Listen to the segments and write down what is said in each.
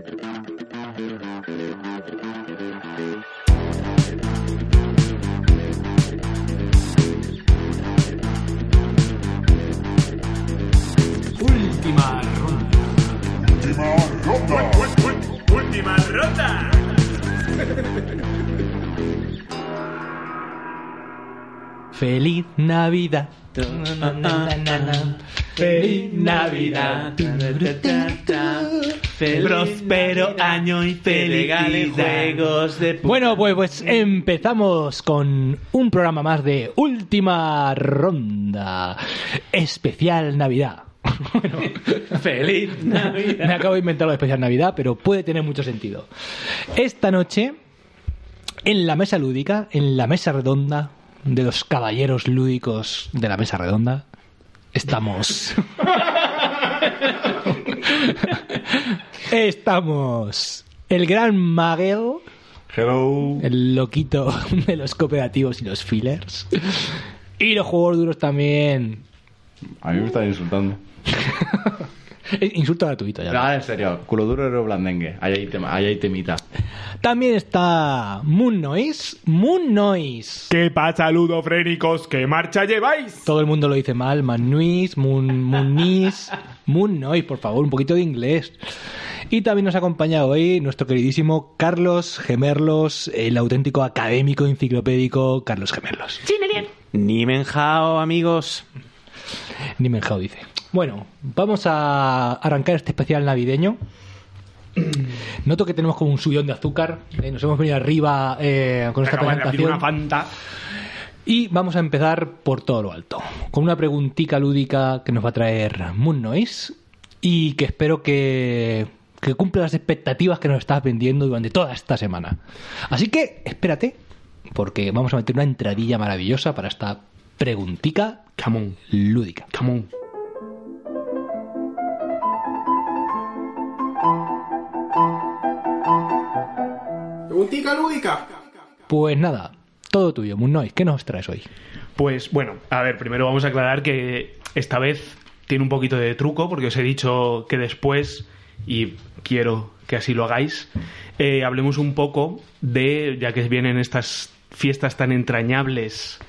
Última ronda. Última ronda. Feliz Navidad. Feliz Navidad. Próspero año y feliz juegos de Bueno, pues, pues empezamos con un programa más de Última Ronda. Especial Navidad. Bueno, Feliz Navidad. me acabo de inventar lo de especial Navidad, pero puede tener mucho sentido. Esta noche, en la mesa lúdica, en la mesa redonda de los caballeros lúdicos de la mesa redonda, estamos. estamos. El gran Maguel, Hello. el loquito de los cooperativos y los fillers. Y los juegos duros también. A mí me están insultando. Eh, Insulto gratuito ya. Ah, en serio. Culo duro era blandengue. Ahí hay, tema, ahí hay temita. También está Moon Noise. Moon Noise. ¿Qué pasa, ludofrénicos? ¿Qué marcha lleváis? Todo el mundo lo dice mal. Man Noise, Moon, Moon Noise, Moon Noise, por favor, un poquito de inglés. Y también nos acompaña hoy nuestro queridísimo Carlos Gemerlos, el auténtico académico enciclopédico Carlos Gemerlos. Ni menjao, amigos. Ni Menjao dice. Bueno, vamos a arrancar este especial navideño. Noto que tenemos como un subidón de azúcar. eh, nos hemos venido arriba eh, con esta Acabas de abrir presentación. una fanta. Y vamos a empezar por todo lo alto, con una preguntita lúdica que nos va a traer Moon Noise y que espero que, que cumpla las expectativas que nos estás vendiendo durante toda esta semana. Así que espérate, porque vamos a meter una entradilla maravillosa para esta preguntica Come on, lúdica. come on. Preguntica lúdica. Pues nada, todo tuyo, Noise, ¿qué nos traes hoy? Pues bueno, a ver, primero vamos a aclarar que esta vez tiene un poquito de truco, porque os he dicho que después, y quiero que así lo hagáis, eh, hablemos un poco de, ya que vienen estas fiestas tan entrañables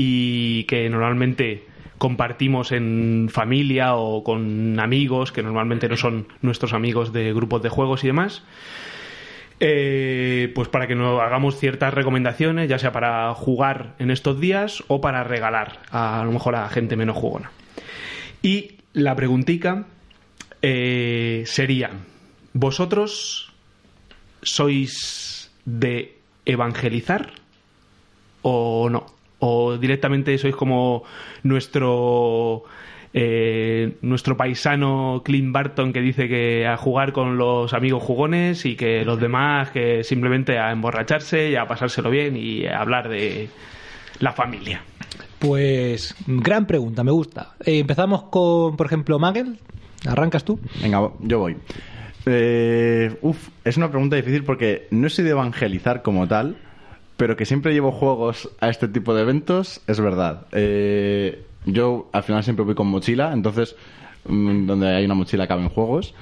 y que normalmente compartimos en familia o con amigos, que normalmente no son nuestros amigos de grupos de juegos y demás. Eh, pues para que nos hagamos ciertas recomendaciones, ya sea para jugar en estos días o para regalar a, lo mejor a gente menos jugona. Y la preguntica eh, sería, ¿vosotros sois de evangelizar o no? ¿O directamente sois como nuestro eh, nuestro paisano Clint Barton que dice que a jugar con los amigos jugones y que los demás que simplemente a emborracharse y a pasárselo bien y a hablar de la familia? Pues gran pregunta, me gusta. Eh, empezamos con, por ejemplo, Magel. ¿Arrancas tú? Venga, yo voy. Eh, uf, es una pregunta difícil porque no soy de evangelizar como tal, pero que siempre llevo juegos a este tipo de eventos, es verdad. Eh, yo al final siempre voy con mochila, entonces mm, donde hay una mochila caben juegos.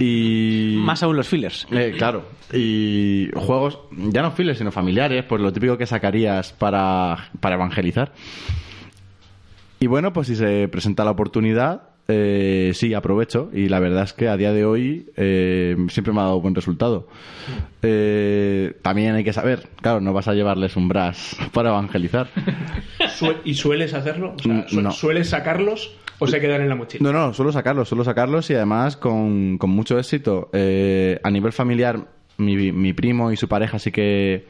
Y. Más aún los fillers. Eh, claro. Y juegos, ya no files, sino familiares, pues lo típico que sacarías para, para evangelizar. Y bueno, pues si se presenta la oportunidad, eh, sí, aprovecho. Y la verdad es que a día de hoy eh, siempre me ha dado buen resultado. Eh, también hay que saber, claro, no vas a llevarles un brass para evangelizar. ¿Y sueles hacerlo? O sea, Mm, su- no. ¿Sueles sacarlos o se quedan en la mochila? No, no, suelo sacarlos, suelo sacarlos y además con, con mucho éxito. Eh, a nivel familiar, mi, mi primo y su pareja sí que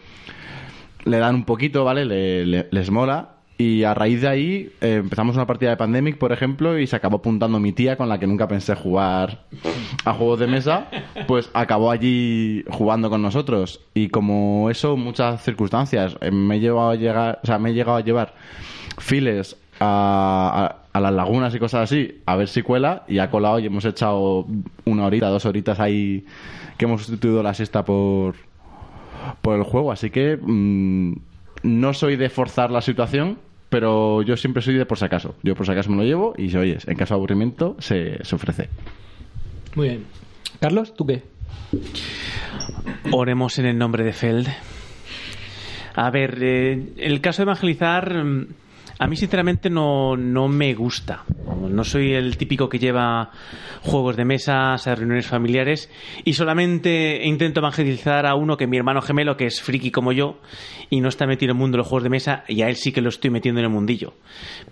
le dan un poquito, ¿vale? Le- le- les mola. Y a raíz de ahí eh, empezamos una partida de Pandemic, por ejemplo, y se acabó apuntando mi tía con la que nunca pensé jugar a juegos de mesa, pues acabó allí jugando con nosotros. Y como eso, muchas circunstancias. Eh, me he llevado a llegar, o sea, me he llegado a llevar files a, a- las lagunas y cosas así, a ver si cuela, y ha colado y hemos echado una horita, dos horitas ahí que hemos sustituido la siesta por, por el juego. Así que mm, no soy de forzar la situación, pero yo siempre soy de por si acaso. Yo por si acaso me lo llevo y si oyes, en caso de aburrimiento se, se ofrece. Muy bien. Carlos, ¿tú qué? Oremos en el nombre de Feld. A ver, eh, el caso de evangelizar, mm, a mí sinceramente no, no me gusta. No soy el típico que lleva juegos de mesas a reuniones familiares y solamente intento evangelizar a uno que mi hermano gemelo, que es friki como yo y no está metido en el mundo de los juegos de mesa y a él sí que lo estoy metiendo en el mundillo.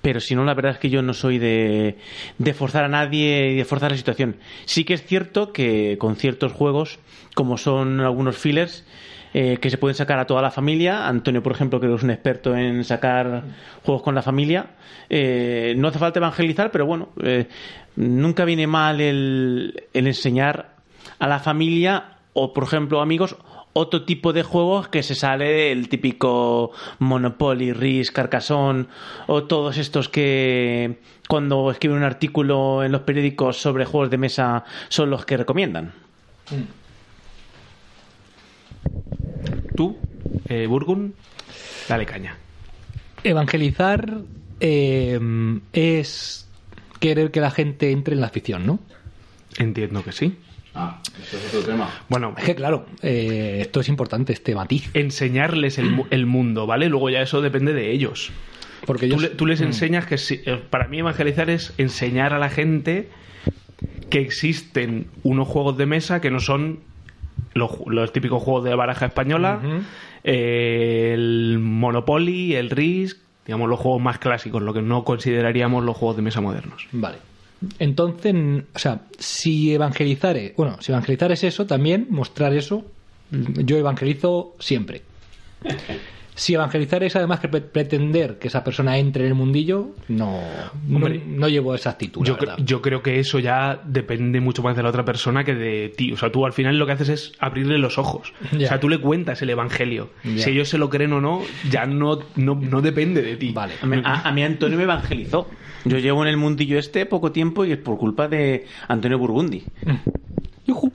Pero si no, la verdad es que yo no soy de, de forzar a nadie y de forzar la situación. Sí que es cierto que con ciertos juegos, como son algunos fillers, eh, que se pueden sacar a toda la familia. Antonio, por ejemplo, que es un experto en sacar juegos con la familia. Eh, no hace falta evangelizar, pero bueno, eh, nunca viene mal el, enseñar a la familia o, por ejemplo, amigos, otro tipo de juegos que se sale del típico Monopoly, Risk, Carcassonne o todos estos que cuando escriben un artículo en los periódicos sobre juegos de mesa son los que recomiendan. Tú, eh, Burgun, dale caña. Evangelizar eh, es querer que la gente entre en la afición, ¿no? Entiendo que sí. Ah, eso es otro tema. Bueno, Es que claro, eh, esto es importante, este matiz. enseñarles el, mu- el mundo, ¿vale? Luego ya eso depende de ellos. Porque Tú, le- tú les enseñas que si- eh, para mí evangelizar es enseñar a la gente que existen unos juegos de mesa que no son los, los típicos juegos de baraja española, eh, el Monopoly, el Risk, digamos los juegos más clásicos, lo que no consideraríamos los juegos de mesa modernos. Vale. Entonces, o sea, si evangelizar es, bueno, si evangelizar es eso, también mostrar eso, yo evangelizo siempre. Si evangelizar es además que pre- pretender que esa persona entre en el mundillo, no, no, Hombre, no llevo esa actitud. Yo, cre- verdad. yo creo que eso ya depende mucho más de la otra persona que de ti. O sea, tú al final lo que haces es abrirle los ojos. Ya. O sea, tú le cuentas el evangelio. Ya. Si ellos se lo creen o no, ya no, no, no depende de ti. Vale. A mí, a- a mí Antonio me evangelizó. Yo llevo en el mundillo este poco tiempo y es por culpa de Antonio Burgundi. Yujú.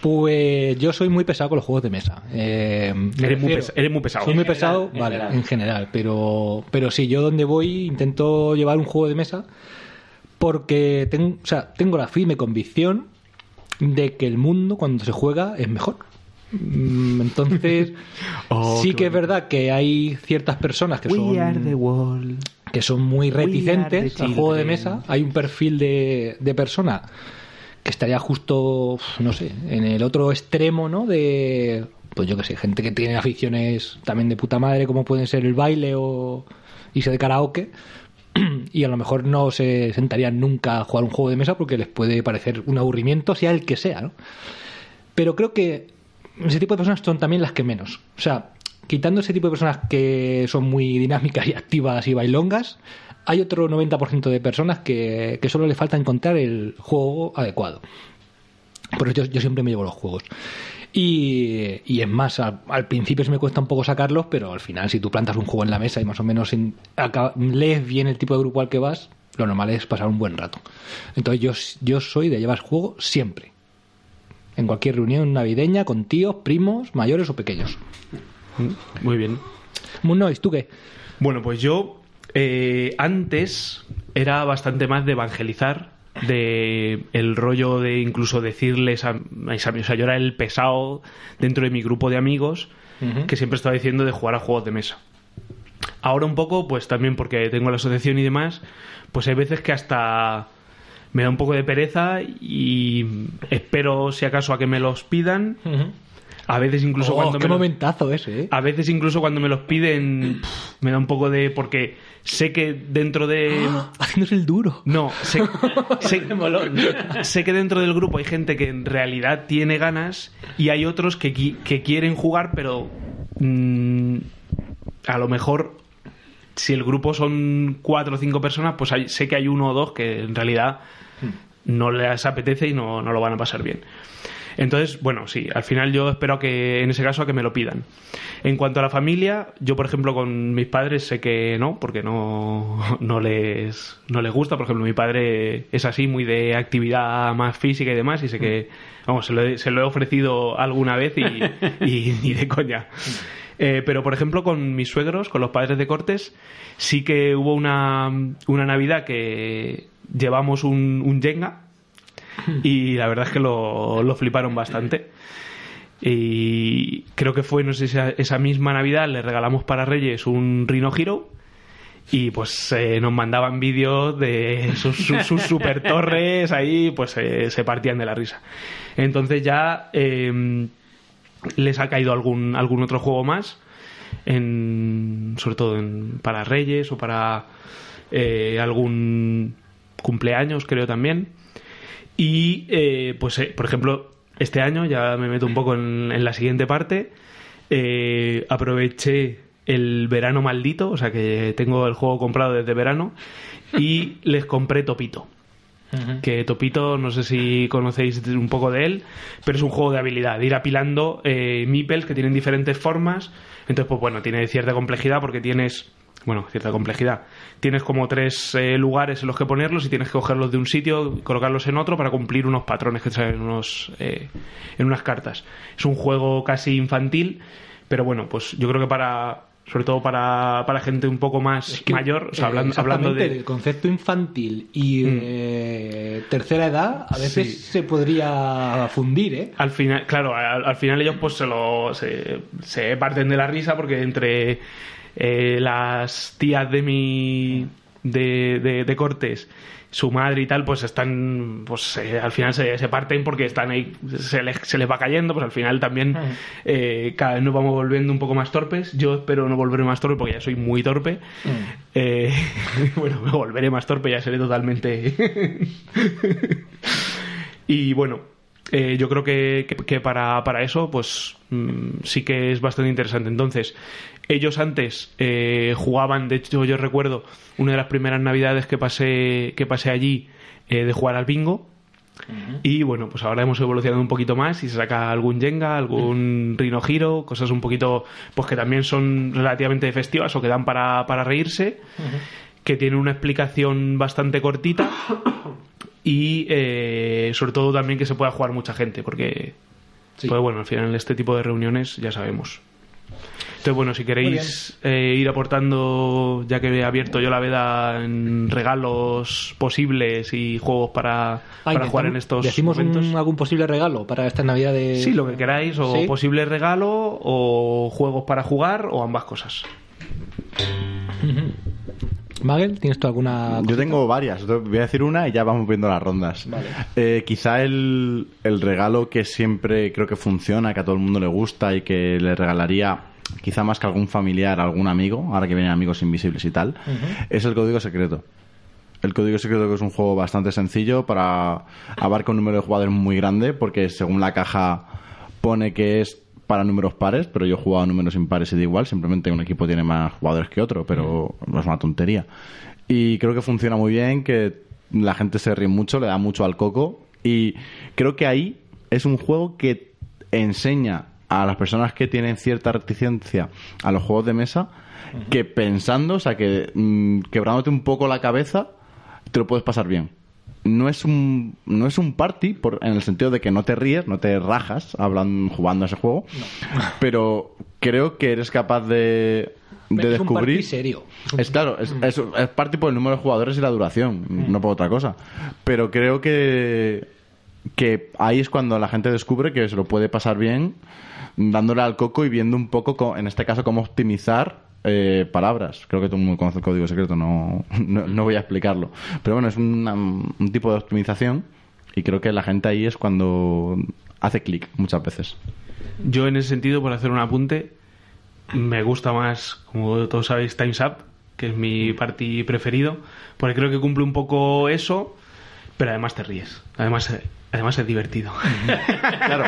Pues yo soy muy pesado con los juegos de mesa. Eh, me Eres muy, refiero- pesa- eres muy pesado. Soy muy pesado, vale, general. en general, pero, pero sí, yo donde voy intento llevar un juego de mesa porque tengo, o sea, tengo la firme convicción de que el mundo cuando se juega es mejor. Mm, Entonces, Oh, sí que es verdad que hay ciertas personas que We are the son, world. que son muy reticentes al juego de mesa. Hay un perfil de, de persona que estaría justo, no sé, en el otro extremo, ¿no? De, pues yo que sé, gente que tiene aficiones también de puta madre, como pueden ser el baile o irse de karaoke, y a lo mejor no se sentarían nunca a jugar un juego de mesa porque les puede parecer un aburrimiento, sea el que sea, ¿no? Pero creo que ese tipo de personas son también las que menos. O sea, quitando ese tipo de personas que son muy dinámicas y activas y bailongas, hay otro 90% de personas que, que solo le falta encontrar el juego adecuado. Por eso yo, yo siempre me llevo los juegos. Y, y es más, al, al principio se me cuesta un poco sacarlos, pero al final, si tú plantas un juego en la mesa y más o menos en- lees bien el tipo de grupo al que vas, lo normal es pasar un buen rato. Entonces, yo, yo soy de llevar juego siempre. En cualquier reunión navideña, con tíos, primos, mayores o pequeños. Muy bien. Moon ¿tú qué? Bueno, pues yo eh, antes era bastante más de evangelizar, de el rollo de incluso decirles a mis amigos, o sea, yo era el pesado dentro de mi grupo de amigos que siempre estaba diciendo de jugar a juegos de mesa. Ahora un poco, pues también porque tengo la asociación y demás, pues hay veces que hasta me da un poco de pereza y espero si acaso a que me los pidan. A veces incluso Oh, cuando qué me ese, ¿eh? a veces incluso cuando me los piden me da un poco de porque sé que dentro de Haciéndose el duro. no sé, sé, sé que dentro del grupo hay gente que en realidad tiene ganas y hay otros que, que quieren jugar pero mm, a lo mejor si el grupo son cuatro o cinco personas pues hay- sé que hay uno o dos que en realidad no les apetece y no, no lo van a pasar bien. Entonces, bueno, sí, al final yo espero que, en ese caso, a que me lo pidan. En cuanto a la familia, yo, por ejemplo, con mis padres sé que no, porque no, no, les, no les gusta. Por ejemplo, mi padre es así, muy de actividad más física y demás, y sé que, vamos, se lo he, se lo he ofrecido alguna vez y, y ni de coña. Eh, pero, por ejemplo, con mis suegros, con los padres de Cortes, sí que hubo una, una Navidad que llevamos un, un Jenga y la verdad es que lo, lo fliparon bastante. Y creo que fue, no sé esa, esa misma Navidad le regalamos para Reyes un Rhino Hero y pues eh, nos mandaban vídeos de sus, sus, super torres ahí, pues eh, se partían de la risa. Entonces ya eh, les ha caído algún, algún otro juego más, en, sobre todo en, para Reyes o para eh, algún cumpleaños, creo también. Y eh, pues, eh, por ejemplo, este año, ya me meto un poco en, en la siguiente parte, eh, aproveché el verano maldito, o sea que tengo el juego comprado desde verano, y les compré Topito. Que Topito, no sé si conocéis un poco de él, pero es un juego de habilidad, de ir apilando eh, meeples que tienen diferentes formas. Entonces, pues bueno, tiene cierta complejidad porque tienes bueno, cierta complejidad. Tienes como tres eh, lugares en los que ponerlos y tienes que cogerlos de un sitio y colocarlos en otro para cumplir unos patrones que traen unos, eh, en unas cartas. Es un juego casi infantil, pero bueno, pues yo creo que para sobre todo para, para gente un poco más Es que, mayor, o sea, hablando, hablando de... el concepto infantil y Mm. eh, tercera edad a veces Sí. se podría fundir, ¿eh? Al final, claro, al, al final ellos pues se lo se, se parten de la risa porque entre eh, las tías de mi de, de, de Cortés, su madre y tal, pues están, pues eh, al final se, se parten porque están ahí, se les, se les va cayendo, pues al final también eh, cada vez nos vamos volviendo un poco más torpes. Yo espero no volverme más torpe porque ya soy muy torpe. Eh, bueno, me volveré más torpe, ya seré totalmente y bueno, eh, yo creo que, que- que para, para eso, pues mm, sí que es bastante interesante. Entonces, ellos antes eh, jugaban, de hecho, yo recuerdo una de las primeras navidades que pasé, que pasé allí eh, de jugar al bingo. Y bueno, pues ahora hemos evolucionado un poquito más y se saca algún Jenga, algún Rhino Hero, cosas un poquito, pues que también son relativamente festivas o que dan para, para reírse, que tienen una explicación bastante cortita y eh, sobre todo también que se pueda jugar mucha gente, porque Sí. pues bueno, al final este tipo de reuniones ya sabemos. Entonces, bueno, si queréis eh, ir aportando, ya que he abierto yo la veda en regalos posibles y juegos para, Ay, para jugar en estos ¿Decimos un- momentos. algún posible regalo para esta Navidad de...? Sí, lo que queráis, o ¿Sí? posible regalo, o juegos para jugar, o ambas cosas. Magel, ¿tienes tú alguna...? Yo tengo varias. Voy a decir una y ya vamos viendo las rondas. Eh, quizá el, el regalo que siempre creo que funciona, que a todo el mundo le gusta y que le regalaría quizá más que algún familiar, algún amigo, ahora que vienen amigos invisibles y tal, es el código secreto. El código secreto que es un juego bastante sencillo para abarca un número de jugadores muy grande porque según la caja pone que es para números pares, pero yo he jugado a números impares y da igual, simplemente un equipo tiene más jugadores que otro, pero no es una tontería. Y creo que funciona muy bien, que la gente se ríe mucho, le da mucho al coco y creo que ahí es un juego que enseña a las personas que tienen cierta reticencia a los juegos de mesa que pensando, o sea, que mm, quebrándote un poco la cabeza, te lo puedes pasar bien. No es un, no es un party por, en el sentido de que no te ríes, no te rajas hablando, jugando a ese juego, pero creo que eres capaz de, de es un party descubrir. serio. Es claro, es, es, es party por el número de jugadores y la duración, no por otra cosa. Pero creo que, que ahí es cuando la gente descubre que se lo puede pasar bien dándole al coco y viendo un poco, co- en este caso, cómo optimizar eh, palabras. Creo que todo el mundo conoce el código secreto, no, no, voy a explicarlo. Pero bueno, es una- un tipo de optimización y creo que la gente ahí es cuando hace clic muchas veces. Yo en ese sentido, por hacer un apunte, me gusta más, como todos sabéis, Time's Up, que es mi party preferido, porque creo que cumple un poco eso, pero además te ríes. Además, eh, además es divertido. Claro.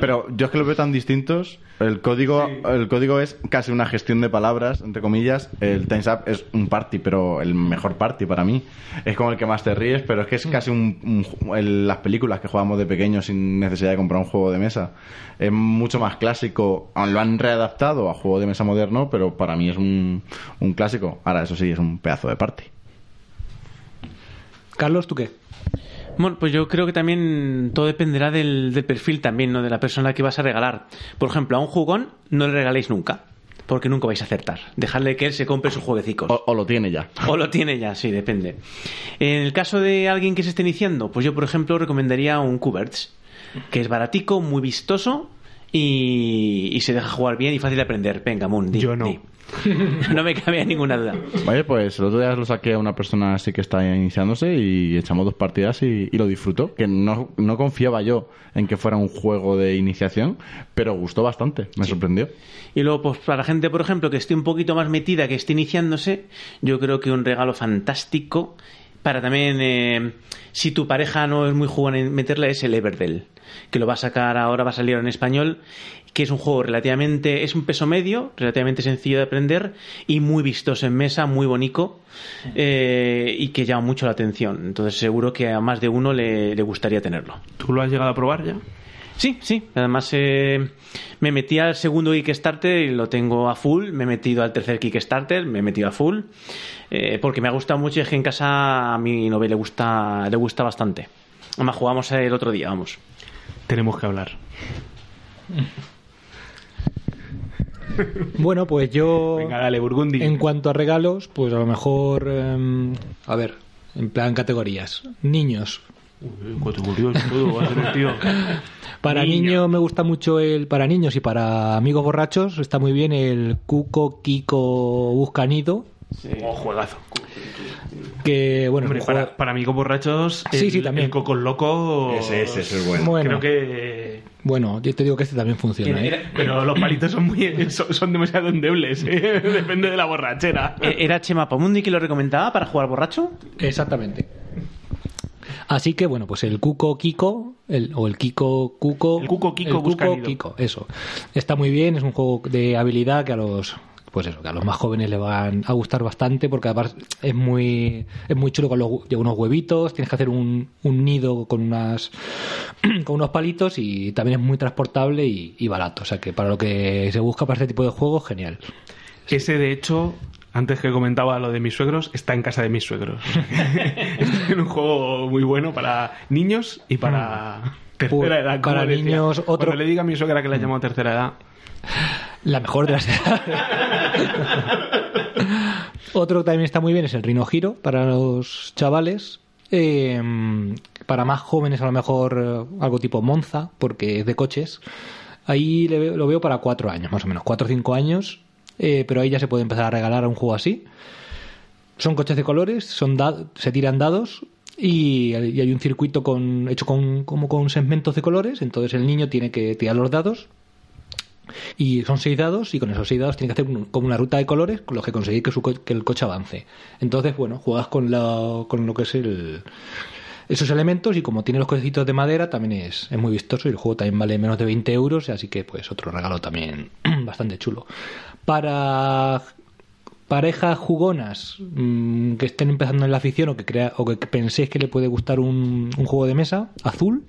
Pero yo es que lo veo tan distintos. El código, el código es casi una gestión de palabras, entre comillas. El Times Up es un party, pero el mejor party para mí. Es como el que más te ríes, pero es que es casi un, un ju- el- las películas que jugamos de pequeños sin necesidad de comprar un juego de mesa. Es mucho más clásico. Lo han readaptado a juego de mesa moderno, pero para mí es un, un clásico. Ahora, eso sí, es un pedazo de party. Carlos, ¿tú qué? Bueno, pues yo creo que también todo dependerá del, del perfil también, ¿no? De la persona que vas a regalar. Por ejemplo, a un jugón no le regaléis nunca. porque nunca vais a acertar. Dejadle que él se compre sus jueguecicos. O, o lo tiene ya. O lo tiene ya, sí, depende. En el caso de alguien que se esté iniciando, pues yo, por ejemplo, recomendaría un Kuberts, que es baratico, muy vistoso y, y se deja jugar bien y fácil de aprender. Venga, Moon, di, Yo no. di. no me cabe ninguna duda. Vale, pues el otro día lo saqué a una persona así que está iniciándose y echamos dos partidas y, y lo disfrutó. Que no, no confiaba yo en que fuera un juego de iniciación, pero gustó bastante, me sorprendió. Y luego, pues para la gente, por ejemplo, que esté un poquito más metida, que esté iniciándose, yo creo que un regalo fantástico para también, eh, si tu pareja no es muy jugona en meterle, es el Everdell, que lo va a sacar ahora, va a salir en español, que es un juego relativamente, es un peso medio, relativamente sencillo de aprender y muy vistoso en mesa, muy bonito eh, y que llama mucho la atención. Entonces seguro que a más de uno le, le gustaría tenerlo. ¿Tú lo has llegado a probar ya? Sí, sí. Además, eh, me metí al segundo Kickstarter y lo tengo a full. Me he metido al tercer Kickstarter, me he metido a full. eh, porque me ha gustado mucho y es que en casa a mi novia le gusta, le gusta bastante. Además, jugamos el otro día, vamos. Tenemos que hablar. Bueno, pues yo. Venga, dale, Burgundy. En cuanto a regalos, pues a lo mejor. em, a ver, en plan categorías. Niños. Categorías y todo, va a ser el tío. Para Niño. niños me gusta mucho el. Para niños y para amigos borrachos está muy bien el Cuco Kiko Buscanido. Oh, juegazo. Que, bueno, Hombre, para, para amigos borrachos, Sí, el, sí, también. el Cocos Loco. Ese, ese, es bueno. Bueno, Creo que. bueno, yo te digo que este también funciona. ¿eh? Pero los palitos son muy son, son demasiado endebles, ¿eh? depende de la borrachera. Eh, ¿Era Chema Pamundi que lo recomendaba para jugar borracho? Exactamente. Así que bueno, pues el Cuco Kiko, el, o el Kiko Cuco. El Cuco Kiko el busca Cuco. Kiko, eso. Está muy bien, es un juego de habilidad que a los. Pues eso, que a los más jóvenes le van a gustar bastante porque además es muy es muy chulo con los, unos huevitos, tienes que hacer un, un nido con unas con unos palitos y también es muy transportable y, y barato, o sea que para lo que se busca para este tipo de juegos, genial. Ese, de hecho, antes que comentaba lo de mis suegros, está en casa de mis suegros. es un juego muy bueno para niños y para tercera Pues, edad. para decía. niños, otro- Cuando le diga a mi suegra que la llamo tercera edad, La mejor de las Otro que también está muy bien es el Rino Giro para los chavales. Eh, para más jóvenes, a lo mejor eh, algo tipo Monza, porque es de coches. Ahí le veo- lo veo para cuatro años, más o menos, cuatro o cinco años. eh, pero ahí ya se puede empezar a regalar a un juego así. Son coches de colores, son da- se tiran dados y, y hay un circuito con, hecho con, como con segmentos de colores. Entonces el niño tiene que tirar los dados y son seis dados y con esos seis dados tiene que hacer un- como una ruta de colores con los que conseguir que, su que el coche avance. Entonces, bueno, juegas con, la, con lo que es el, esos elementos y como tiene los cochecitos de madera también es, es muy vistoso y el juego también vale menos de 20 euros, así que pues otro regalo también bastante chulo. Para parejas jugonas mm, que estén empezando en la afición o que crea, o que penséis que le puede gustar un, un juego de mesa azul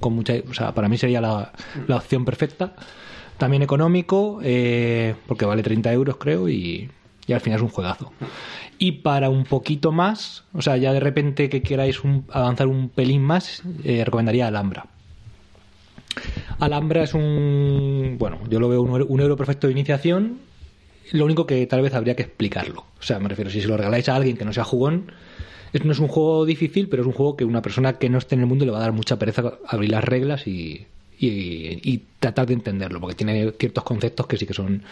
con mucha o sea para mí sería la, la opción perfecta también económico eh, porque vale 30 euros creo y, y al final es un juegazo y para un poquito más o sea ya de repente que queráis un- avanzar un pelín más eh, recomendaría Alhambra Alhambra es un bueno yo lo veo un, un euro perfecto de iniciación lo único que tal vez habría que explicarlo. O sea, me refiero, si se lo regaláis a alguien que no sea jugón, no es un juego difícil, pero es un juego que una persona que no esté en el mundo le va a dar mucha pereza abrir las reglas y, y, y tratar de entenderlo, porque tiene ciertos conceptos que sí que son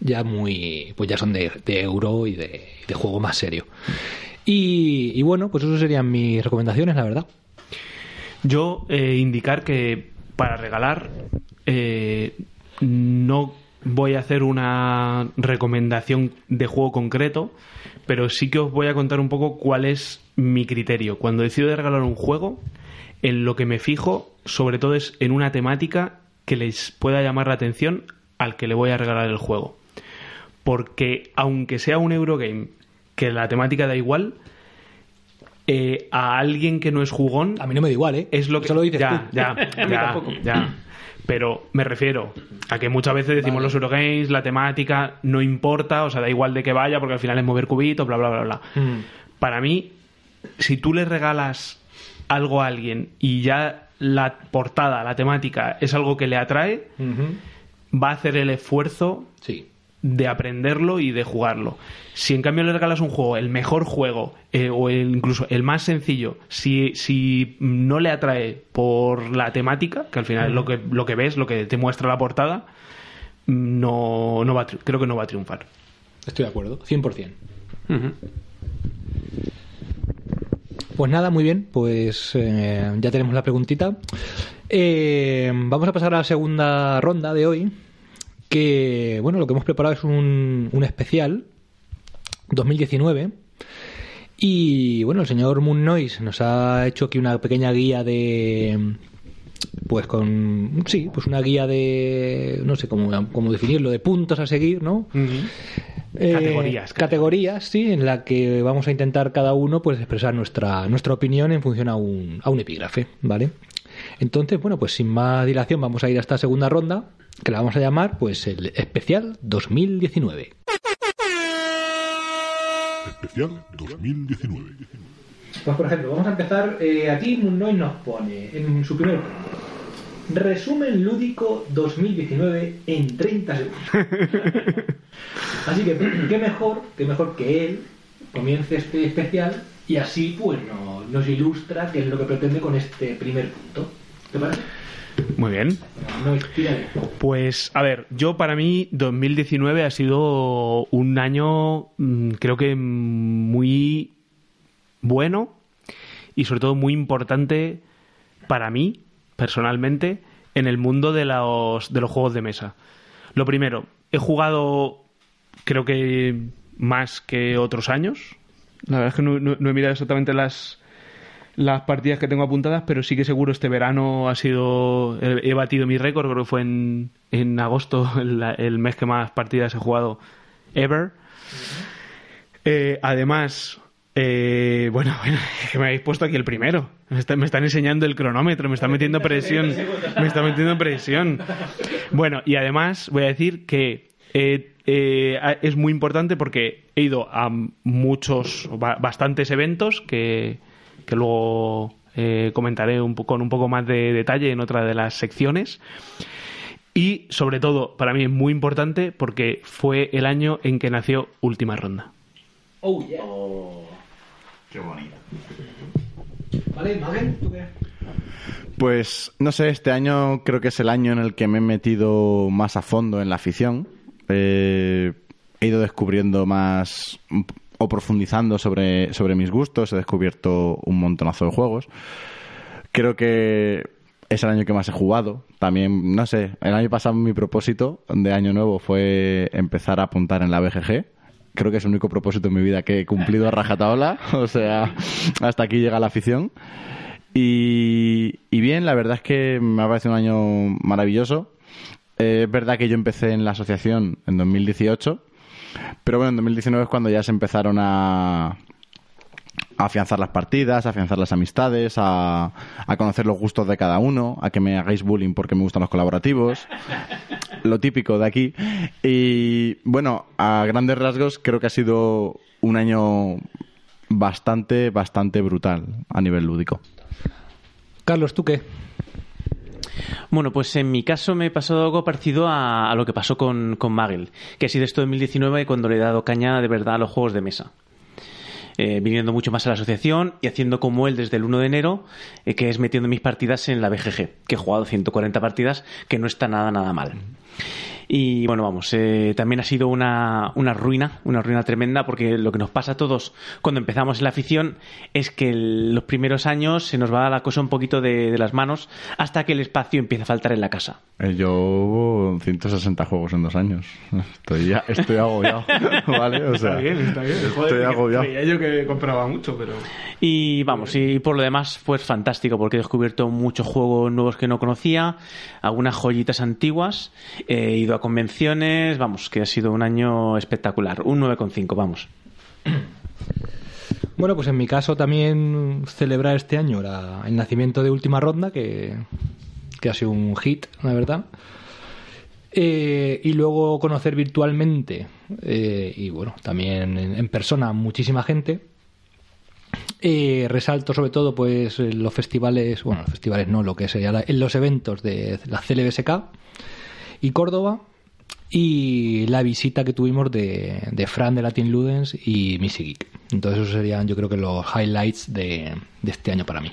ya muy, pues ya son de, euro y de, juego más serio. Y, y bueno, pues eso serían mis recomendaciones, la verdad. Yo eh, indicar que para regalar eh, no voy a hacer una recomendación de juego concreto, pero sí que os voy a contar un poco cuál es mi criterio. Cuando decido de regalar un juego, en lo que me fijo sobre todo es en una temática que les pueda llamar la atención al que le voy a regalar el juego. Porque aunque sea un Eurogame, que la temática da igual, eh, a alguien que no es jugón A mí no me da igual, ¿eh? es lo que Eso lo dices ya, tú. ya, ya. Pero me refiero a que muchas veces decimos Vale. los Eurogames, la temática no importa, o sea, da igual de que vaya, porque al final es mover cubitos, bla, bla, bla, bla. Mm. Para mí, si tú le regalas algo a alguien y ya la portada, la temática, es algo que le atrae, va a hacer el esfuerzo Sí. de aprenderlo y de jugarlo. Si en cambio le regalas un juego, el mejor juego, eh, o el- incluso el más sencillo, si, si no le atrae por la temática, que al final es lo que, lo que ves, lo que te muestra la portada, no, no va a creo que no va a triunfar. Estoy de acuerdo, 100%. Ujú. Pues nada, muy bien, pues eh, ya tenemos la preguntita. Eh, vamos a pasar a la segunda ronda de hoy, que bueno, lo que hemos preparado es un, un especial 2019. Y bueno, el señor Moon Noise nos ha hecho aquí una pequeña guía de. Pues con. Sí, pues una guía de. No sé cómo, cómo definirlo, de puntos a seguir, ¿no? Eh, Categorías, categorías, sí, en la que vamos a intentar cada uno pues expresar nuestra, nuestra opinión en función a un, a un epígrafe, ¿vale? Entonces, bueno, pues sin más dilación vamos a ir a esta segunda ronda, que la vamos a llamar pues el especial 2019. Especial 2019. Pues por ejemplo, vamos a empezar, eh, aquí Munnoy nos pone en su primer punto. Resumen lúdico 2019 en 30 segundos. Así que qué mejor, qué mejor que él comience este especial y así pues no- nos ilustra qué es lo que pretende con este primer punto. ¿Te parece? Muy bien. Pues, a ver, yo para mí 2019 ha sido un año, mm, creo que muy bueno y sobre todo muy importante para mí, personalmente, en el mundo de los, de los juegos de mesa. Lo primero, he jugado, creo que más que otros años. La verdad es que no, no- no he mirado exactamente las, las partidas que tengo apuntadas, pero sí que seguro este verano ha sido. He, he batido mi récord, creo que fue en, en agosto el, el mes que más partidas he jugado ever. Eh, además, eh, bueno, bueno, es que me habéis puesto aquí el primero. Me, está- me están enseñando el cronómetro, me están metiendo presión. Me está metiendo presión. Bueno, y además voy a decir que eh, eh, es muy importante porque he ido a muchos, ba- bastantes eventos que, que luego eh, comentaré un con un poco más de detalle en otra de las secciones. Y sobre todo, para mí es muy importante porque fue el año en que nació Última Ronda. Oh, yeah. Qué bonito. ¿Vale? ¿Tú qué? Pues no sé, este año creo que es el año en el que me he metido más a fondo en la afición. Eh, he ido descubriendo más o profundizando sobre, sobre mis gustos, he descubierto un montonazo de juegos. Creo que es el año que más he jugado. También, no sé, el año pasado mi propósito de año nuevo fue empezar a apuntar en la BGG. Creo que es el único propósito en mi vida que he cumplido a rajatabla. O sea, hasta aquí llega la afición. Y, y bien, la verdad es que me ha parecido un año maravilloso. Eh, es verdad que yo empecé en la asociación en 2018, pero bueno, en 2019 es cuando ya se empezaron a, a afianzar las partidas, a afianzar las amistades, a, a conocer los gustos de cada uno, a que me hagáis bullying porque me gustan los colaborativos, lo típico de aquí. Y bueno, a grandes rasgos creo que ha sido un año bastante, bastante brutal a nivel lúdico. Carlos, ¿tú qué? Bueno, pues en mi caso me ha pasado algo parecido a, a lo que pasó con, con Magel, que ha sido esto en 2019 cuando le he dado caña de verdad a los juegos de mesa. Eh, viniendo mucho más a la asociación y haciendo como él desde el 1 de enero, eh, que es metiendo mis partidas en la BGG, que he jugado 140 partidas, que no está nada, nada mal. Y bueno, vamos, eh, también ha sido una, una ruina, una ruina tremenda, porque lo que nos pasa a todos cuando empezamos en la afición es que los primeros años se nos va la cosa un poquito de las manos hasta que el espacio empieza a faltar en la casa. Eh, Yo 160 juegos en dos años. Estoy ya, estoy agobiado. ¿Vale? O sea, Estoy agobiado. Creía yo que compraba mucho, pero... Y vamos, y por lo demás, pues fantástico, porque he descubierto muchos juegos nuevos que no conocía, algunas joyitas antiguas, he ido a convenciones, vamos, que ha sido un año espectacular, un 9,5, vamos. Bueno, pues en mi caso también celebrar este año la- el nacimiento de Última Ronda, que, que ha sido un hit, la verdad. Eh, y luego conocer virtualmente eh, y bueno, también en, persona muchísima gente. Eh, resalto sobre todo pues los festivales, bueno, los festivales no, lo que sería la- los eventos de la CLBSK y Córdoba. y la visita que tuvimos de, de Fran de Latin Ludens y Missy Geek. Entonces esos serían yo creo que los highlights de, de este año para mí.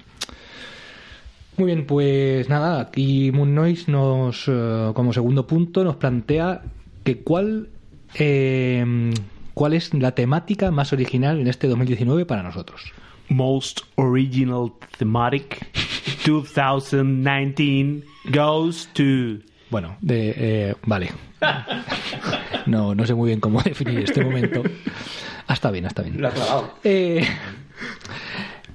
Muy bien, pues nada, aquí Moon Noise nos, eh, como segundo punto, nos plantea que cuál, eh, cuál es la temática más original en este 2019 para nosotros. Most original thematic 2019 goes to. Bueno, de, eh, vale. No, no sé muy bien cómo definir este momento. Está bien, está bien. Lo ha clavado. Eh,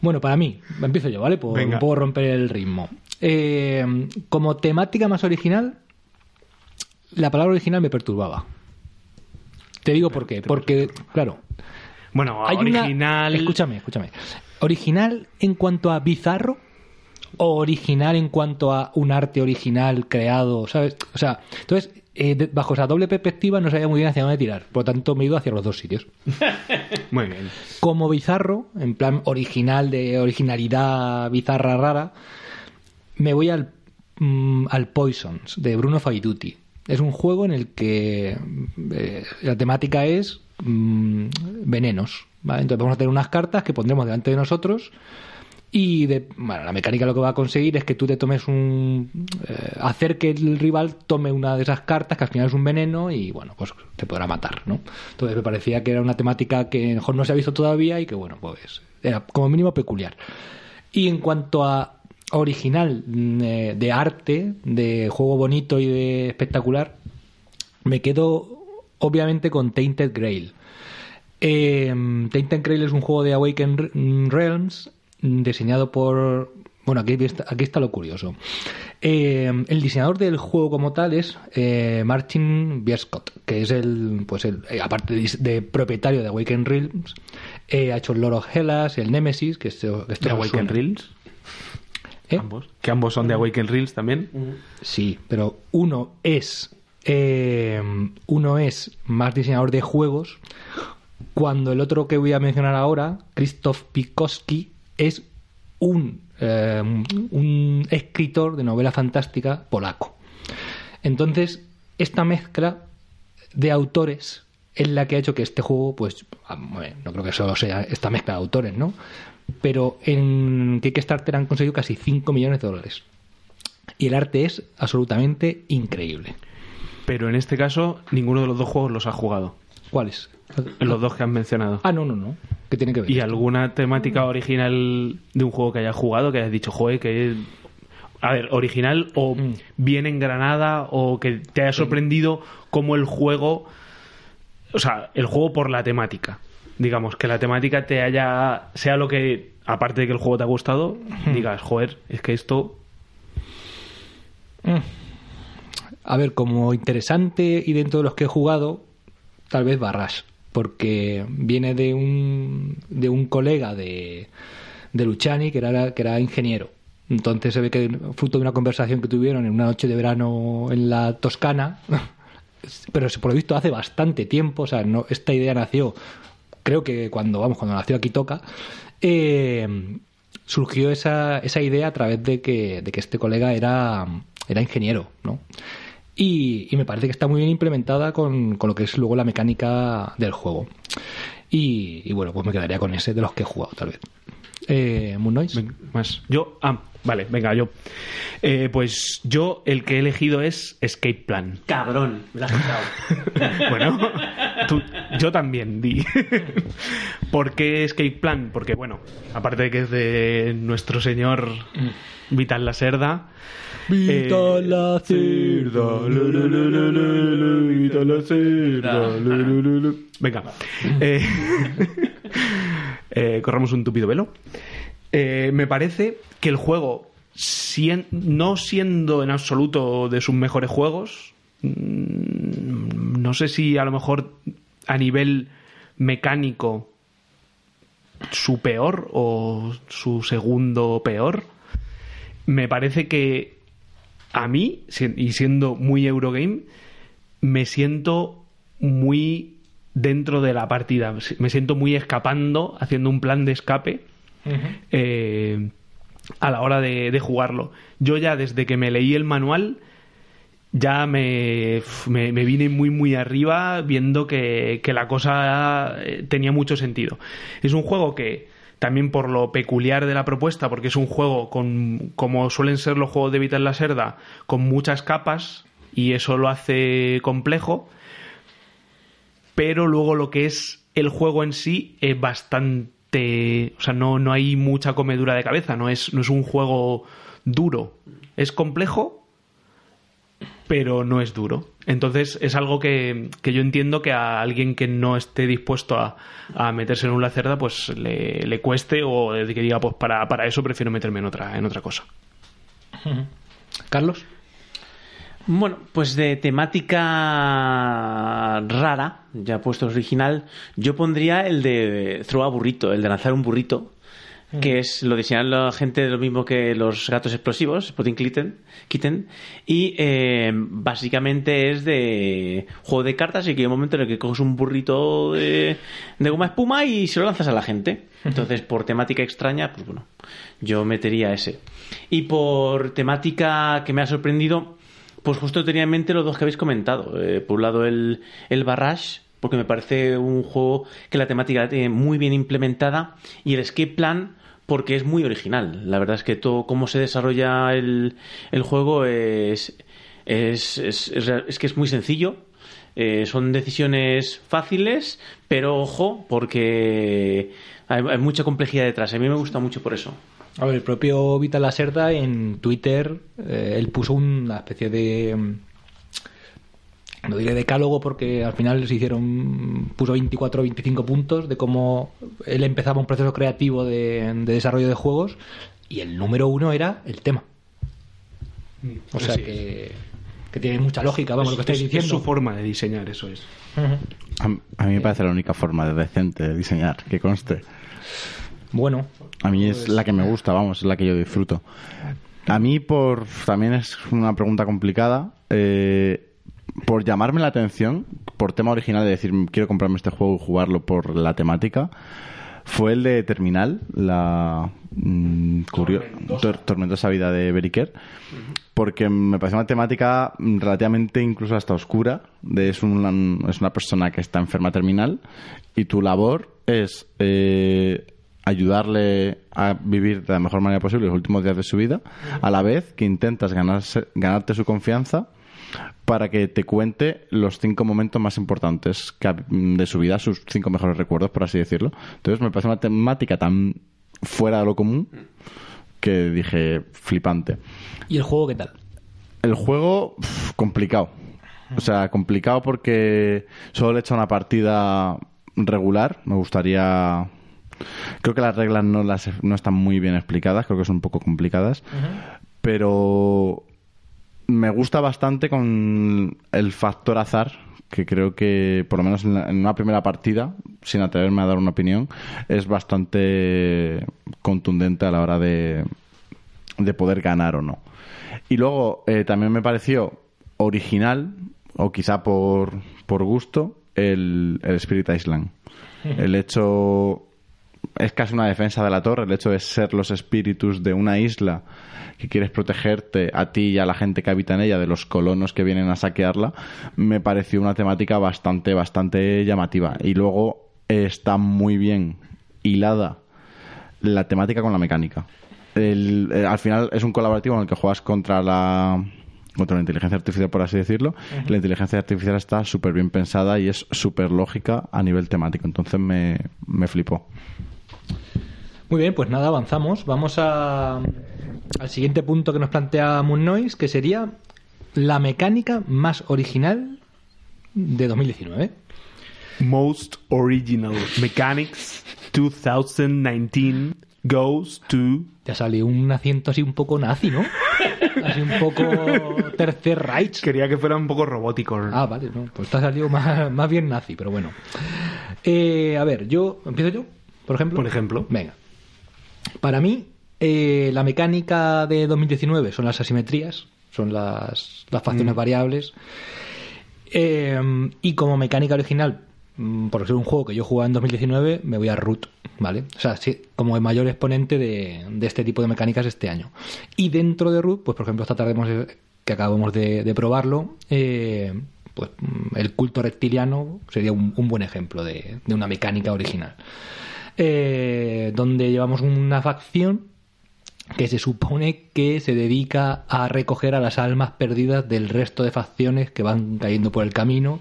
bueno, para mí, empiezo yo, ¿vale? Por, Venga. puedo romper el ritmo. Eh, como temática más original, la palabra original me perturbaba. Te digo por qué. Porque, claro, Bueno, hay una- original. Escúchame, escúchame. ¿Original en cuanto a bizarro? ¿O original en cuanto a un arte original creado? ¿Sabes? O sea, entonces, eh, de- bajo esa doble perspectiva no sabía muy bien hacia dónde tirar. Por lo tanto, me he ido hacia los dos sitios. Muy bien. Como bizarro, en plan original, de originalidad bizarra rara, me voy al, mm, al Poisons de Bruno Faiduti. Es un juego en el que eh, la temática es mm, venenos. ¿vale? Entonces vamos a tener unas cartas que pondremos delante de nosotros y de, bueno, la mecánica lo que va a conseguir es que tú te tomes un... eh, hacer que el rival tome una de esas cartas que al final es un veneno y bueno, pues te podrá matar, ¿no? Entonces me parecía que era una temática que mejor no se ha visto todavía y que bueno, pues era como mínimo peculiar. Y en cuanto a original mm, eh, de arte, de juego bonito y de espectacular, me quedo obviamente con Tainted Grail. Eh, Tainted Grail es un juego de Awaken Realms diseñado por... Bueno, aquí está, aquí está lo curioso. Eh, el diseñador del juego como tal es eh, Martin Bierscott, que es el, pues el, eh, aparte de, de propietario de Awaken Realms, eh, ha hecho el Lord of Hellas, el Nemesis, que esto, que esto ¿De Awaken suena. Reels? ¿Eh? Ambos. Que ambos son de Awaken Reels también. Sí, pero uno es eh, uno es más diseñador de juegos, cuando el otro que voy a mencionar ahora, Krzysztof Pikowski, es un, eh, un escritor de novela fantástica polaco. Entonces, esta mezcla de autores es la que ha hecho que este juego, pues, ah, bueno, no creo que solo sea esta mezcla de autores, ¿no? Pero en Kickstarter han conseguido casi 5 millones de dólares. Y el arte es absolutamente increíble. Pero en este caso, ninguno de los dos juegos los ha jugado. ¿Cuáles? Los dos que han mencionado. Ah, no, no, no. ¿Qué tiene que ver? ¿Y alguna temática original de un juego que hayas jugado que hayas dicho, joder, que es... A ver, original o Mm. bien engranada o que te haya sorprendido como el juego... O sea, el juego por la temática. Digamos, que la temática te haya... Sea lo que, aparte de que el juego te ha gustado, digas, joder, es que esto... A ver, como interesante y dentro de los que he jugado, tal vez Barras, porque viene de un, de un colega de, de Luciani que era, que era ingeniero. Entonces se ve que fruto de una conversación que tuvieron en una noche de verano en la Toscana, pero por lo visto hace bastante tiempo, o sea, no, esta idea nació, creo que cuando, vamos, cuando nació aquí toca, eh, surgió esa, esa idea a través de que, de que este colega era, era ingeniero, ¿no? Y, y me parece que está muy bien implementada con, con lo que es luego la mecánica del juego. Y, y bueno, pues me quedaría con ese de los que he jugado, tal vez. Eh, Moon Noise. Más. Yo... Ah, vale, venga, yo. Eh, pues yo el que he elegido es Escape Plan. Cabrón, me la has quitado. Bueno, tú- yo también di. ¿Por qué Escape Plan? Porque, bueno, aparte de que es de nuestro señor Vital Lacerda. Eh, lu, lu, lu, Lacerda, lu, lu, lu, lu. Venga. Eh, eh, corramos un tupido velo. Eh, me parece que el juego, sien- no siendo en absoluto de sus mejores juegos, mm, no sé si a lo mejor a nivel mecánico su peor o su segundo peor, me parece que a mí, y siendo muy Eurogame, me siento muy dentro de la partida. Me siento muy escapando, haciendo un plan de escape eh, a la hora de, de jugarlo. Yo ya desde que me leí el manual ya me, me, me vine muy muy arriba viendo que, que la cosa eh, tenía mucho sentido. Es un juego que también por lo peculiar de la propuesta, porque es un juego con, como suelen ser los juegos de Vital la Serda, con muchas capas y eso lo hace complejo, pero luego lo que es el juego en sí es bastante, o sea, no, no hay mucha comedura de cabeza, no es, no es un juego duro, es complejo, pero no es duro. Entonces es algo que, que yo entiendo que a alguien que no esté dispuesto a, a meterse en un lacerda, pues le, le cueste o que diga, pues para, para eso prefiero meterme en otra, en otra cosa. Carlos. Bueno, pues de temática rara, ya puesto original, yo pondría el de throw a burrito, el de lanzar un burrito, que es lo diseñan la gente lo mismo que los gatos explosivos, Spotting Kitten, Kitten y eh, básicamente es de juego de cartas y que hay un momento en el que coges un burrito de, de goma espuma y se lo lanzas a la gente. Entonces, por temática extraña, pues bueno, yo metería ese. Y por temática que me ha sorprendido, pues justo tenía en mente los dos que habéis comentado. Eh, por un lado, el, el Barrage, porque me parece un juego que la temática la tiene muy bien implementada, y el Escape Plan, porque es muy original. La verdad es que todo cómo se desarrolla el, el juego es, es, es, que es muy sencillo. Eh, son decisiones fáciles, pero ojo, porque hay, hay mucha complejidad detrás. A mí me gusta mucho por eso. A ver, el propio Vital Lacerda en Twitter, eh, él puso una especie de. Mm, No diré decálogo porque al final se hicieron. puso 24 o 25 puntos de cómo él empezaba un proceso creativo de, de desarrollo de juegos y el número uno era el tema. O sea que, que tiene mucha lógica, vamos, lo que estáis es, es diciendo. su forma de diseñar, eso es. A, a mí me parece la única forma de decente de diseñar, que conste. Bueno, A mí es la que me gusta, vamos, es la que yo disfruto. A mí, por también es una pregunta complicada. eh, por llamarme la atención, por tema original de decir quiero comprarme este juego y jugarlo por la temática, fue el de Terminal, la mm, curio- tor- tormentosa vida de Beriker, porque me parece una temática relativamente incluso hasta oscura. De, es, una, es una persona que está enferma terminal y tu labor es eh, ayudarle a vivir de la mejor manera posible los últimos días de su vida, a la vez que intentas ganarse, ganarte su confianza para que te cuente los cinco momentos más importantes de su vida, sus cinco mejores recuerdos, por así decirlo. Entonces me parece una temática tan fuera de lo común que dije flipante. ¿y el juego qué tal? El juego, complicado. O sea, complicado porque solo le he hecho una partida regular. Me gustaría. Creo que las reglas no, las, no están muy bien explicadas, creo que son un poco complicadas. Pero me gusta bastante con el factor azar, que creo que, por lo menos en, la- en una primera partida, sin atreverme a dar una opinión, es bastante contundente a la hora de, de poder ganar o no. Y luego eh, también me pareció original, o quizá por, por gusto, el, el Spirit Island. El hecho es casi una defensa de la torre, el hecho de ser los espíritus de una isla que quieres protegerte a ti y a la gente que habita en ella de los colonos que vienen a saquearla, me pareció una temática bastante, bastante llamativa. Y luego está muy bien hilada la temática con la mecánica. El- eh, al final es un colaborativo en el que juegas contra la contra la inteligencia artificial, por así decirlo. La inteligencia artificial está súper bien pensada y es súper lógica a nivel temático. Entonces me, me flipó. Muy bien, pues nada, avanzamos. Vamos a, al siguiente punto que nos plantea Moon Noise, que sería la mecánica más original de 2019. Most Original Mechanics 2019 goes to... Te ha salido un acento así un poco nazi, ¿no? Así un poco tercer Reich. Quería que fuera un poco robótico. Ah, vale, no, pues te ha salido más, más bien nazi, pero bueno. Eh, a ver, yo, ¿empiezo yo? Por ejemplo. Por ejemplo. Venga. Para mí, eh, la mecánica de 2019 son las asimetrías, son las, las facciones variables. Eh, y como mecánica original, mm, por ser un juego que yo jugaba en 2019, me voy a Root, ¿vale? O sea, sí, como el mayor exponente de, este tipo de mecánicas este año. Y dentro de Root, pues por ejemplo, esta tarde que acabamos de, probarlo, eh, pues mm, el culto reptiliano sería un, buen ejemplo de, de una mecánica original. Eh, donde llevamos una facción que se supone que se dedica a recoger a las almas perdidas del resto de facciones que van cayendo por el camino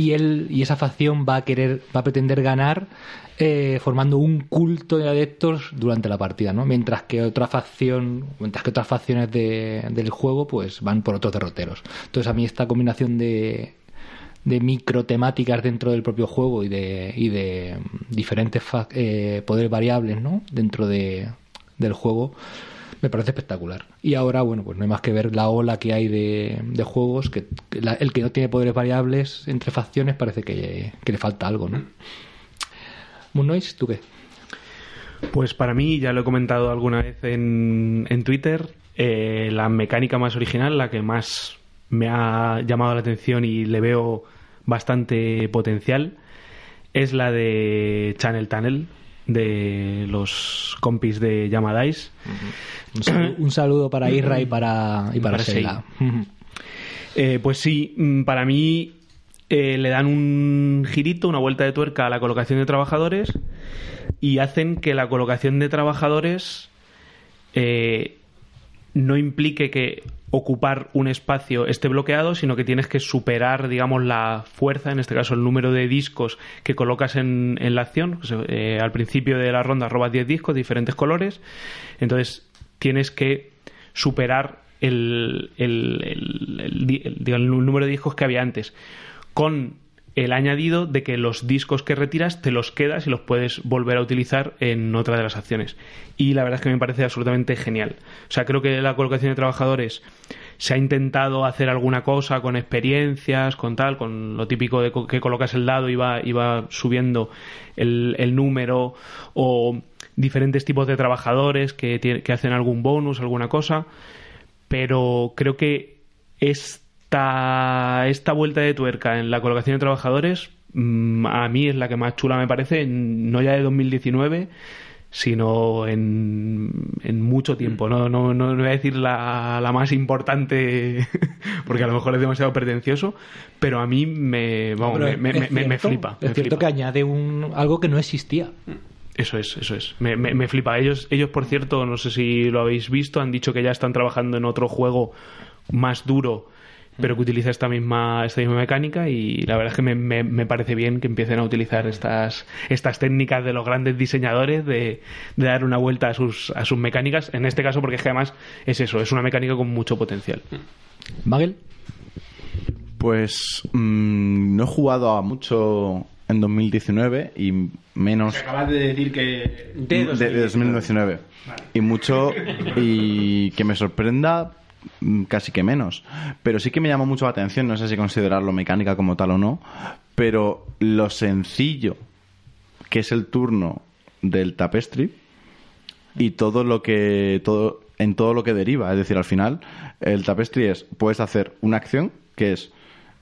y él y esa facción va a querer va a pretender ganar eh, formando un culto de adeptos durante la partida no mientras que otra facción mientras que otras facciones de- del juego pues van por otros derroteros entonces a mí esta combinación de de micro temáticas dentro del propio juego y de, y de diferentes eh, poderes variables ¿no? dentro de, del juego me parece espectacular. Y ahora, bueno, pues no hay más que ver la ola que hay de, de juegos, que, la- el que no tiene poderes variables entre facciones parece que, que le falta algo, ¿no? Moon ¿tú qué? Pues para mí, ya lo he comentado alguna vez en, en Twitter, eh, la mecánica más original, la que más me ha llamado la atención y le veo bastante potencial, es la de Channel Tunnel, de los compis de Yamadais. Un saludo, un saludo para Isra y para, y para, Para Sheila. Eh, pues sí, mm, para mí eh, le dan un girito, una vuelta de tuerca a la colocación de trabajadores y hacen que la colocación de trabajadores eh, no implique que ocupar un espacio esté bloqueado, sino que tienes que superar, digamos, la fuerza, en este caso el número de discos que colocas en, en la acción. Pues, eh, al principio de la ronda robas 10 discos de diferentes colores, entonces tienes que superar el, el- número de discos que había antes. Con el añadido de que los discos que retiras te los quedas y los puedes volver a utilizar en otra de las acciones. Y la verdad es que me parece absolutamente genial. O sea, creo que la colocación de trabajadores se ha intentado hacer alguna cosa con experiencias, con tal, con lo típico de que colocas el dado y va, y va subiendo el, número o diferentes tipos de trabajadores que, que hacen algún bonus, alguna cosa pero creo que esta, esta vuelta de tuerca en la colocación de trabajadores mm, a mí es la que más chula me parece, no ya de 2019, sino en, en mucho tiempo. No, no, no, no voy a decir la, la más importante, porque a lo mejor es demasiado pretencioso, pero a mí me, vamos, me, me- me- me flipa. Es cierto flipa. que añade un, algo que no existía. Eso es, eso es. Me, me- me flipa. Ellos, ellos, por cierto, no sé si lo habéis visto, han dicho que ya están trabajando en otro juego más duro, pero que utiliza esta misma, esta misma mecánica y la verdad es que me, me- me parece bien que empiecen a utilizar estas, estas técnicas de los grandes diseñadores de, de dar una vuelta a sus, a sus mecánicas. En este caso, porque es que además es eso, es una mecánica con mucho potencial. Magel, Pues mm, no he jugado a mucho en 2019 y menos Acabas de decir que De de, de 2019 y mucho y que me sorprenda mm, casi que menos. Pero sí que me llama mucho la atención no sé si considerarlo mecánica como tal o no pero lo sencillo que es el turno del tapestry y todo lo que todo en todo lo que deriva. Es decir al final el tapestry es puedes hacer una acción que es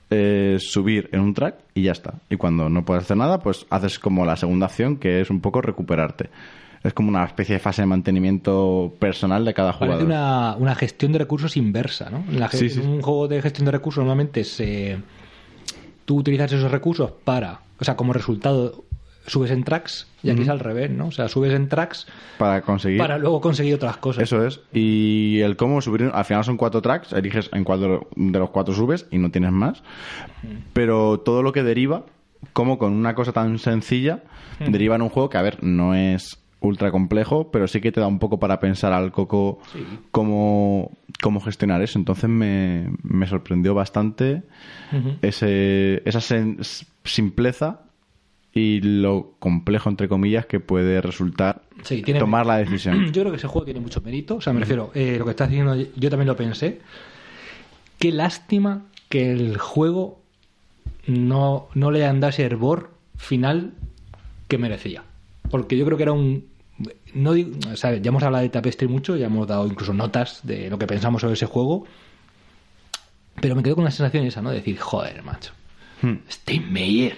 eh, subir en un track y ya está. Y cuando no puedes hacer nada pues haces como la segunda acción que es un poco recuperarte es como una especie de fase de mantenimiento personal de cada parece jugador una, una gestión de recursos inversa, ¿no? En, la Sí, sí. en un juego de gestión de recursos normalmente se, tú utilizas esos recursos para, o sea, como resultado subes en tracks y aquí es al revés, ¿no? O sea, subes en tracks para conseguir para luego conseguir otras cosas. Eso es. Y el cómo subir, al final son cuatro tracks, eliges en cuál de los cuatro subes y no tienes más. Pero todo lo que deriva, como con una cosa tan sencilla, deriva en un juego que, a ver, no es ultra complejo, pero sí que te da un poco para pensar al coco cómo, cómo gestionar eso. Entonces me, me sorprendió bastante ese, esa sen- simpleza y lo complejo, entre comillas, que puede resultar Sí, tiene tomar la decisión. Yo creo que ese juego tiene mucho mérito. O sea, me refiero, eh, lo que estás diciendo, yo también lo pensé. Qué lástima que el juego no, no le hayan dado ese hervor final que merecía. Porque yo creo que era un. No digo- o sea, ya hemos hablado de Tapestry mucho, ya hemos dado incluso notas de lo que pensamos sobre ese juego. Pero me quedo con la sensación esa, ¿no? De decir, joder, macho. Hmm. Steve Meyer,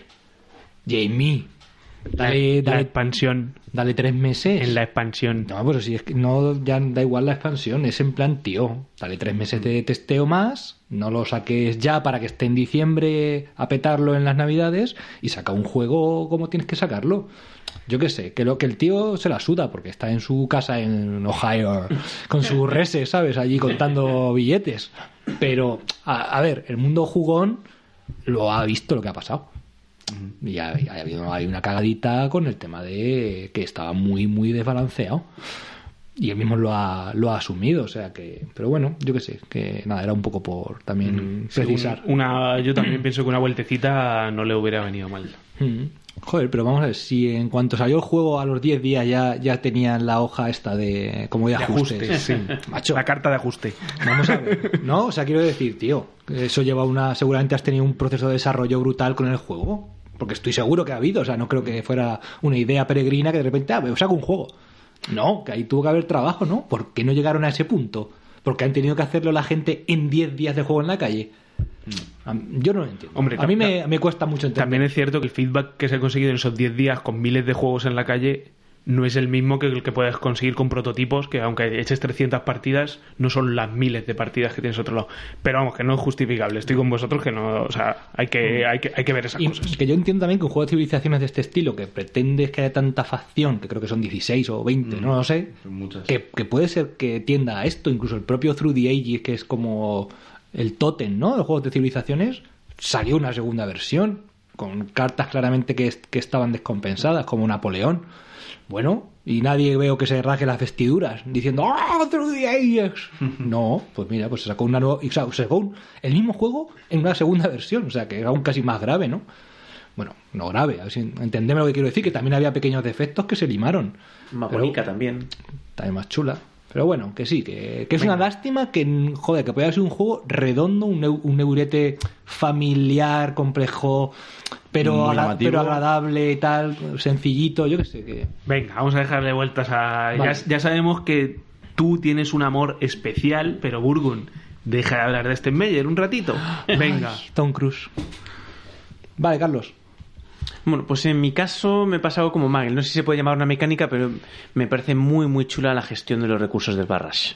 Jamie, Dale, la dale, expansión. dale tres meses. En la expansión. No, pero si es que no, ya da igual la expansión, es en plan, tío, dale tres meses de testeo más, no lo saques ya para que esté en diciembre a petarlo en las navidades y saca un juego como tienes que sacarlo. Yo qué sé, que lo que el tío se la suda porque está en su casa en Ohio con su rese, ¿sabes? Allí contando billetes. Pero, a, a ver, el mundo jugón lo ha visto lo que ha pasado. Y ha, ha habido hay una cagadita con el tema de que estaba muy, muy desbalanceado. Y él mismo lo ha, lo ha asumido, o sea que... Pero bueno, yo qué sé, que nada, era un poco por también Sí, precisar. un- una, yo también pienso que una vueltecita no le hubiera venido mal. Mm. Joder, pero vamos a ver, si en cuanto salió el juego a los 10 días ya, ya tenían la hoja esta de como de, De ajustes. ajuste, sí. Macho, La carta de ajuste. Vamos a ver. No, o sea, quiero decir, tío, eso lleva una. Seguramente has tenido un proceso de desarrollo brutal con el juego. Porque estoy seguro que ha habido. O sea, no creo que fuera una idea peregrina que de repente, ah, me saco un juego. No, que ahí tuvo que haber trabajo, ¿no? ¿Por qué no llegaron a ese punto? Porque han tenido que hacerlo la gente en 10 días de juego en la calle. A- Yo no lo entiendo. Hombre, a mí me, me cuesta mucho entender. También es cierto que el feedback que se ha conseguido en esos 10 días con miles de juegos en la calle no es el mismo que el que puedes conseguir con prototipos, que aunque eches 300 partidas, no son las miles de partidas que tienes a otro lado. Pero vamos, que no es justificable. Estoy con vosotros que no, o sea, hay que, hay que, hay que ver esas Y cosas. que yo entiendo también que un juego de civilizaciones de este estilo, que pretende que haya tanta facción, que creo que son 16 o 20, no lo sé, que, que puede ser que tienda a esto, incluso el propio Through the Ages, que es como el tótem, ¿no? De juegos de civilizaciones, salió una segunda versión, con cartas claramente que, que estaban descompensadas, como Napoleón. Bueno, y nadie veo que se rasgue las vestiduras diciendo ¡Ah, Through the Ages! No, pues mira, pues se sacó una nueva. y, o sea, se sacó un- el mismo juego en una segunda versión, o sea, que era aún casi más grave, ¿no? Bueno, no grave, a ver si entendeme lo que quiero decir, que también había pequeños defectos que se limaron. Más Pero- bonita también. también más chula. Pero bueno, que sí, que, que es una lástima que, joder, que podía ser un juego redondo, un, un eurete familiar, complejo, pero, agra- pero agradable y tal, sencillito, yo qué sé, que... Venga, vamos a dejarle vueltas a... Vale. Ya, ya sabemos que tú tienes un amor especial, pero Burgun, deja de hablar de este Meyer un ratito. Venga. Tom Cruise. Vale, Carlos. Bueno, pues en mi caso me pasa algo como Magel. No sé si se puede llamar una mecánica, pero me parece muy, muy chula la gestión de los recursos del Barrash.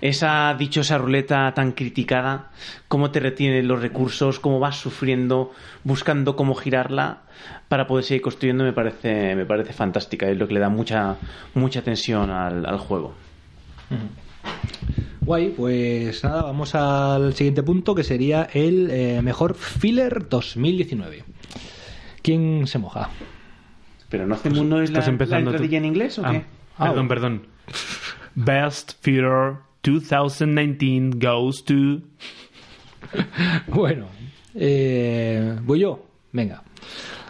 Esa dichosa ruleta tan criticada, cómo te retiene los recursos, cómo vas sufriendo, buscando cómo girarla para poder seguir construyendo, me parece, me parece fantástica. Es lo que le da mucha, mucha tensión al, al juego. Guay, pues nada, vamos al siguiente punto que sería el eh, mejor filler 2019. ¿Quién se moja? Pero no hacemos no es la, estás empezando la tú. entradilla en inglés o Ah, qué? Ah, perdón, bueno. perdón. Best Theater 2019 goes to... Bueno, eh, voy yo. Venga.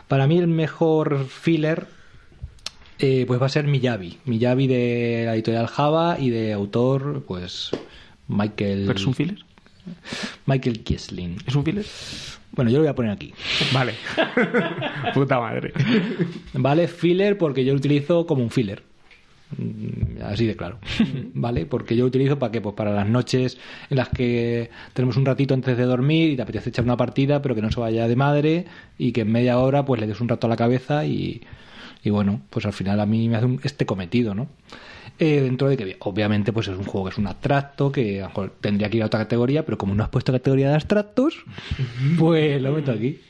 Para mí el mejor filler eh, pues va a ser Miyavi. Miyavi de la editorial Java y de autor pues Michael ¿Pero es un filler? Michael Kiesling. ¿Es un filler? Bueno, yo lo voy a poner aquí. Vale. Puta madre. Vale, filler porque yo lo utilizo como un filler. Mm, Así de claro. ¿Vale? Porque yo lo utilizo para qué? Pues para las noches en las que tenemos un ratito antes de dormir y te apetece echar una partida, pero que no se vaya de madre y que en media hora pues le des un rato a la cabeza y, y bueno, pues al final a mí me hace un- este cometido, ¿no? Eh, dentro de que obviamente pues es un juego que es un abstracto que a lo mejor tendría que ir a otra categoría pero como no has puesto categoría de abstractos pues lo meto aquí.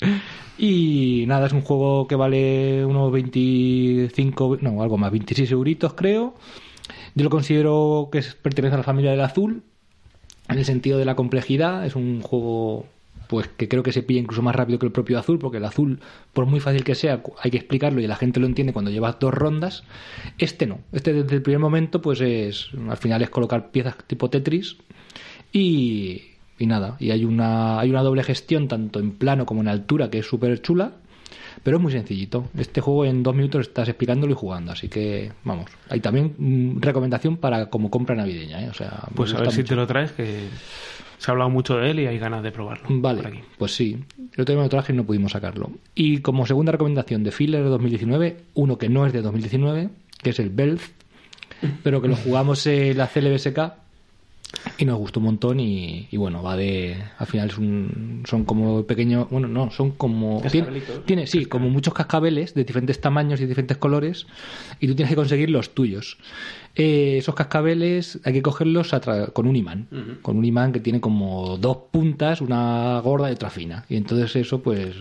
Y nada es un juego que vale unos 25 no algo más 26 euritos creo. Yo lo considero que pertenece a la familia del azul en el sentido de la complejidad. Es un juego pues que creo que se pilla incluso más rápido que el propio azul porque el azul por muy fácil que sea hay que explicarlo y la gente lo entiende cuando llevas dos rondas este no este desde el primer momento pues es al final es colocar piezas tipo Tetris y, y nada y hay una hay una doble gestión tanto en plano como en altura que es súper chula pero es muy sencillito. Este juego en dos minutos estás explicándolo y jugando, así que vamos. Hay también mm, recomendación para como compra navideña, ¿eh? O sea, Pues a ver si te lo traes, que se ha hablado mucho de él y hay ganas de probarlo. por Vale, aquí. pues sí. El otro día me lo traje y no pudimos sacarlo. Y como segunda recomendación de Filler de 2019, uno que no es de 2019, que es el Belf, pero que lo jugamos en la CLBSK y nos gustó un montón y, y bueno, va de... Al final es un, son como pequeños... Bueno, no, son como... Tiene, tiene, sí, como muchos cascabeles de diferentes tamaños y diferentes colores y tú tienes que conseguir los tuyos. Eh, esos cascabeles hay que cogerlos con un imán, con un imán que tiene como dos puntas, una gorda y otra fina. Y entonces eso pues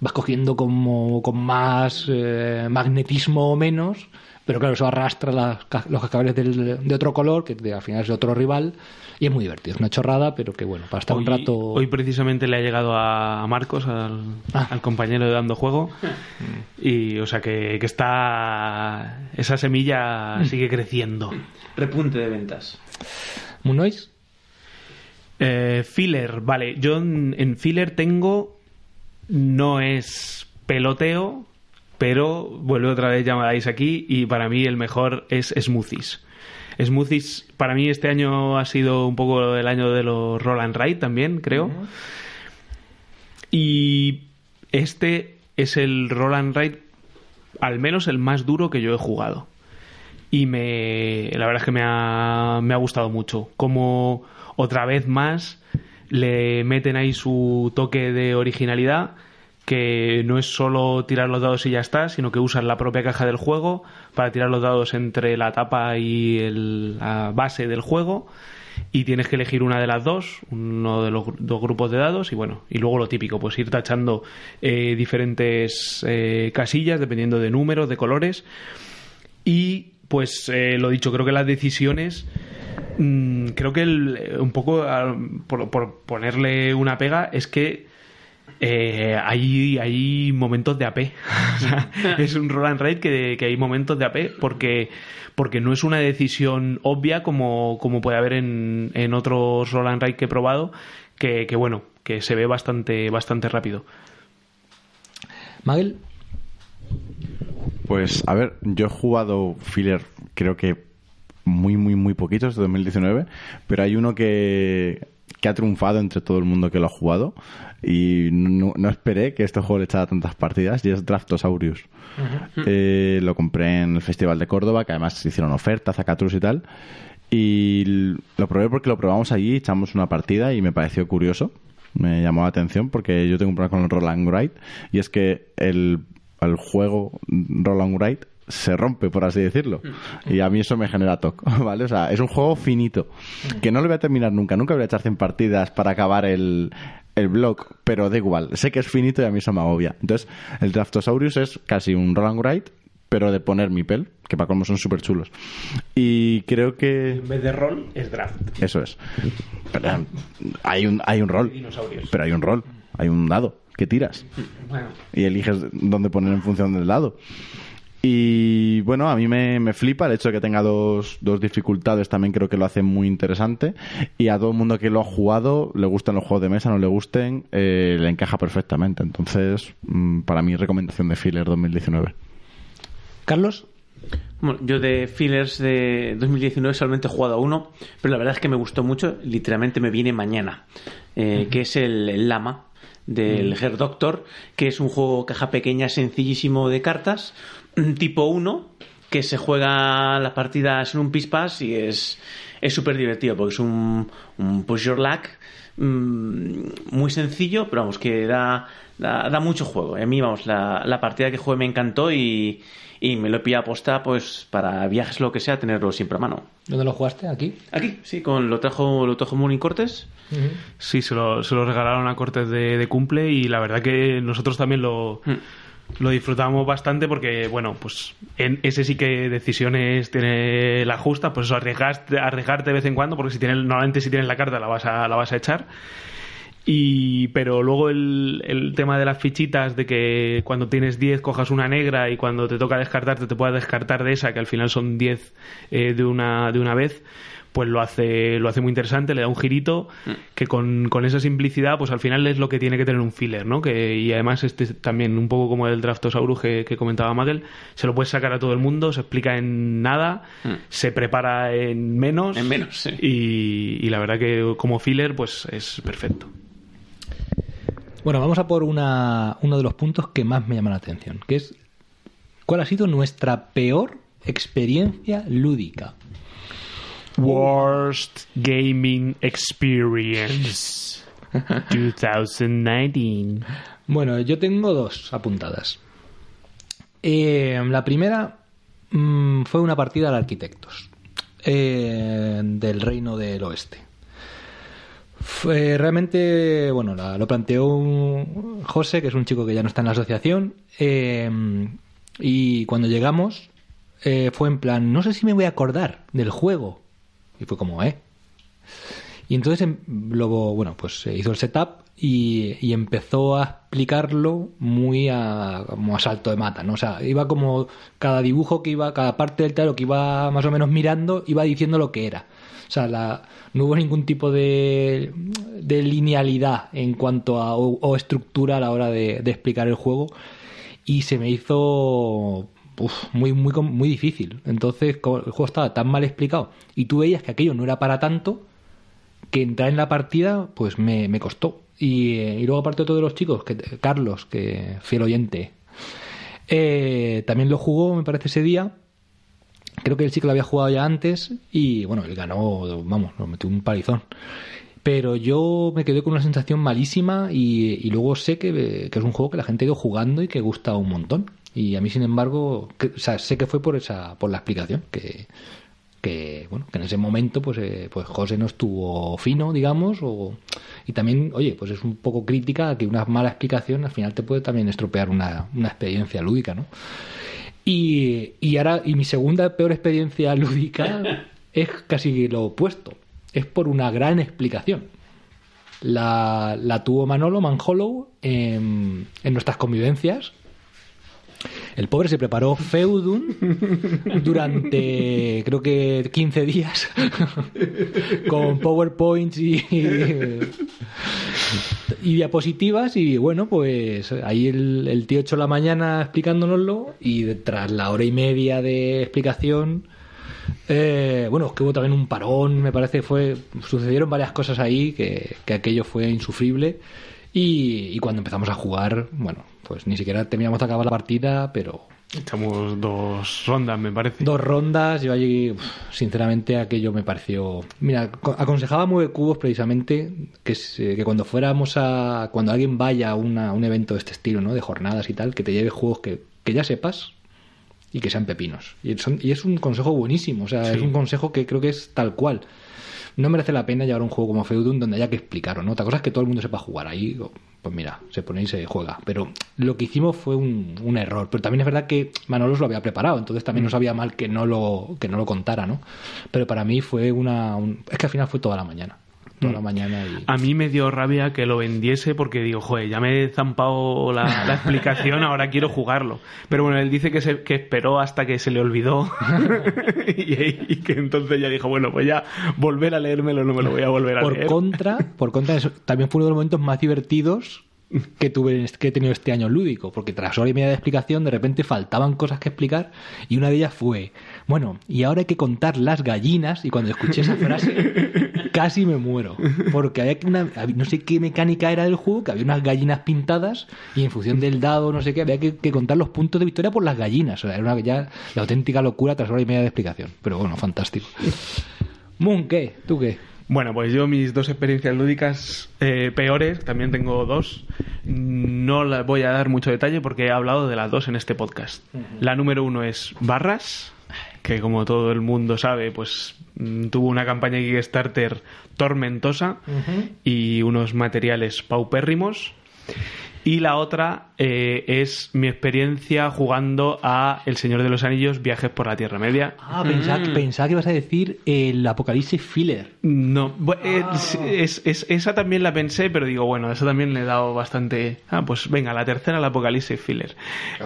vas cogiendo como con más eh, magnetismo o menos, pero claro, eso arrastra las los cascabeles del- de otro color, que de- al final es de otro rival, y es muy divertido. Es una chorrada, pero que bueno, para estar Hoy, un rato... hoy precisamente le ha llegado a Marcos, al, Ah. al compañero de Dando Juego, y o sea que, que está... Esa semilla Mm. sigue creciendo. Repunte de ventas. Moon Noise, Eh, filler, vale. Yo en, en filler tengo. No es peloteo, pero vuelve otra vez llamáis aquí y para mí el mejor es Smoothies. Smoothies, para mí este año ha sido un poco el año de los Roll and Ride también, creo. Y este es el Roll and Ride, al menos el más duro que yo he jugado. Y me, la verdad es que me ha, me ha gustado mucho. Como otra vez más le meten ahí su toque de originalidad, que no es solo tirar los dados y ya está, sino que usan la propia caja del juego para tirar los dados entre la tapa y el- la base del juego. Y tienes que elegir una de las dos, uno de los dos grupos de dados, y bueno, y luego lo típico, pues ir tachando eh, diferentes eh, casillas dependiendo de números, de colores. Y pues eh, lo dicho, creo que las decisiones. mm, creo que el- eh, un poco ah, por ponerle una pega es que eh, hay, hay momentos de AP. O sea, es un roll and ride que, que hay momentos de AP porque, porque no es una decisión obvia como, como puede haber en, en otros roll and ride que he probado, que, que bueno, que se ve bastante, bastante rápido. Magel, Pues, a ver, yo he jugado filler, creo que muy, muy, muy poquitos de 2019, pero hay uno que, que ha triunfado entre todo el mundo que lo ha jugado y no, no esperé que este juego le echara tantas partidas y es Draftosaurus. Eh, lo compré en el Festival de Córdoba, que además se hicieron ofertas, Zacatrus y tal. Y lo probé porque lo probamos allí, echamos una partida y me pareció curioso. Me llamó la atención porque yo tengo un problema con el Roll and Write y es que el, el juego Roll and Write se rompe, por así decirlo. Y a mí eso me genera toque, ¿vale? O sea, es un juego finito, que no lo voy a terminar nunca. Nunca voy a echar 100 partidas para acabar el, el blog, pero da igual. Sé que es finito y a mí eso me agobia. Entonces, el Draftosaurus es casi un Roll and Write, pero de poner mi pel, que para colmo son súper chulos. Y creo que... En vez de rol, es draft. Eso es. Pero hay un, hay un rol. Dinosaurios. Pero hay un rol. Hay un dado que tiras. Bueno, Y eliges dónde poner en función del dado. Y bueno, a mí me, me flipa el hecho de que tenga dos, dos dificultades, también creo que lo hace muy interesante. Y a todo el mundo que lo ha jugado, le gustan los juegos de mesa, no le gusten, eh, le encaja perfectamente. Entonces, mm, para mí, recomendación de Filler 2019. Carlos, Bueno, yo de fillers de 2019 solamente he jugado a uno, pero la verdad es que me gustó mucho. Literalmente me viene mañana, eh, que es el, el Lama del Her Doctor, que es un juego caja pequeña sencillísimo de cartas, tipo 1, que se juega las partidas en un pispas y es es súper divertido porque es un, un push your luck mm, muy sencillo, pero vamos, que da, da, da mucho juego. A mí, vamos, la, la partida que jugué me encantó y, y me lo he pillado aposta pues para viajes lo que sea, tenerlo siempre a mano. ¿dónde lo jugaste? ¿Aquí? Aquí, sí, con lo trajo, lo trajo Mooning Cortes. Sí, se lo, se lo regalaron a Cortes de, de cumple y la verdad que nosotros también lo, lo disfrutamos bastante porque, bueno, pues en ese sí que decisiones tiene la justa, pues eso, arriesgarte, arriesgarte de vez en cuando porque si tienes, normalmente si tienes la carta la vas a, la vas a echar. Y, pero luego el, el tema de las fichitas, de que cuando tienes 10 cojas una negra y cuando te toca descartarte te puedas descartar de esa, que al final son 10 eh, de, una, de una vez, pues lo hace, lo hace muy interesante, le da un girito que con, con esa simplicidad, pues al final es lo que tiene que tener un filler, ¿no? Que, y además este también, un poco como el Draftosaurus que, que comentaba Magel, se lo puedes sacar a todo el mundo, se explica en nada, se prepara en menos. En menos, sí. Y, y la verdad que como filler, pues es perfecto. Bueno, vamos a por una, uno de los puntos que más me llama la atención, que es ¿cuál ha sido nuestra peor experiencia lúdica? Worst Gaming Experience 2019. Bueno, yo tengo dos apuntadas. Eh, la primera mm, fue una partida de arquitectos eh, del Reino del Oeste. Fue realmente, bueno, la- lo planteó un- José, que es un chico que ya no está en la asociación, eh, y cuando llegamos eh, fue en plan, no sé si me voy a acordar del juego. Y fue como, ¿eh? Y entonces em, luego, bueno, pues se hizo el setup y, empezó a explicarlo muy a, como a salto de mata, ¿no? O sea, iba como cada dibujo que iba, cada parte del tablero que iba más o menos mirando, iba diciendo lo que era. O sea, no hubo ningún tipo de, de linealidad en cuanto a, o, estructura a la hora de explicar el juego y se me hizo muy, muy, muy difícil. Entonces, el juego estaba tan mal explicado y tú veías que aquello no era para tanto, que entrar en la partida pues me, me costó. Y, eh, y luego aparte de todos los chicos, que Carlos, que fiel oyente, eh, también lo jugó, me parece, ese día. Creo que el chico lo había jugado ya antes y bueno, él ganó, vamos, lo metió un palizón. Pero yo me quedé con una sensación malísima y, y luego sé que, que es un juego que la gente ha ido jugando y que gusta un montón. Y a mí, sin embargo, sé que fue por esa por la explicación, que, que bueno que en ese momento pues eh, pues José no estuvo fino digamos o y también oye pues es un poco crítica que una mala explicación al final te puede también estropear una, una experiencia lúdica no y, y ahora y mi segunda peor experiencia lúdica es casi lo opuesto. Es por una gran explicación. La, la tuvo Manolo Manhollow en, en nuestras convivencias el pobre se preparó Feudum durante creo que 15 días con PowerPoints y, diapositivas y bueno pues ahí el, el tío echó la mañana explicándonoslo y tras la hora y media de explicación eh, bueno, es que hubo también un parón, me parece, fue sucedieron varias cosas ahí que, que aquello fue insufrible y, y cuando empezamos a jugar, bueno, pues ni siquiera terminamos de acabar la partida, pero Echamos dos rondas, me parece. dos rondas, yo allí, uf, sinceramente, aquello me pareció... Mira, co- aconsejaba Mueve Cubos precisamente que, se- que cuando fuéramos a... Cuando alguien vaya a una- un evento de este estilo, ¿no? De jornadas y tal, que te lleve juegos que, que ya sepas y que sean pepinos. Y, son- y es un consejo buenísimo, o sea, es un consejo que creo que es tal cual. No merece la pena llevar un juego como Feudum donde haya que explicarlo, ¿no? Otra cosa es que todo el mundo sepa jugar ahí, pues mira, se pone y se juega. Pero lo que hicimos fue un, un error. Pero también es verdad que Manolos lo había preparado, entonces también no sabía mal que no lo, que no lo contara, ¿no? Pero para mí fue una... un- es que al final fue toda la mañana. Toda la mañana y... A mí me dio rabia que lo vendiese porque digo, joder, ya me he zampado la, la explicación, ahora quiero jugarlo. Pero bueno, él dice que, se, que esperó hasta que se le olvidó y, y que entonces ya dijo, bueno, pues ya volver a leérmelo no me lo voy a volver a por leer. contra, por contra, eso también fue uno de los momentos más divertidos que tuve que he tenido este año lúdico, porque tras hora y media de explicación de repente faltaban cosas que explicar y una de ellas fue, bueno, y ahora hay que contar las gallinas y cuando escuché esa frase casi me muero, porque había una no sé qué mecánica era del juego, que había unas gallinas pintadas y en función del dado, no sé qué, había que, que contar los puntos de victoria por las gallinas, o sea, era una, ya la auténtica locura tras hora y media de explicación, pero bueno, fantástico. Moon, ¿qué? ¿Tú qué? Bueno, pues yo mis dos experiencias lúdicas eh, peores, también tengo dos. No las voy a dar mucho detalle porque he hablado de las dos en este podcast. La número uno es Barras, que como todo el mundo sabe, pues mm, tuvo una campaña de Kickstarter tormentosa y unos materiales paupérrimos. Y la otra eh, es mi experiencia jugando a El Señor de los Anillos, Viajes por la Tierra Media. Ah, pensaba, pensaba que ibas a decir el apocalipsis filler. No, eh, es- es- esa también la pensé, pero digo, bueno, eso también le he dado bastante. Ah, pues venga, la tercera, el Apocalipsis Filler.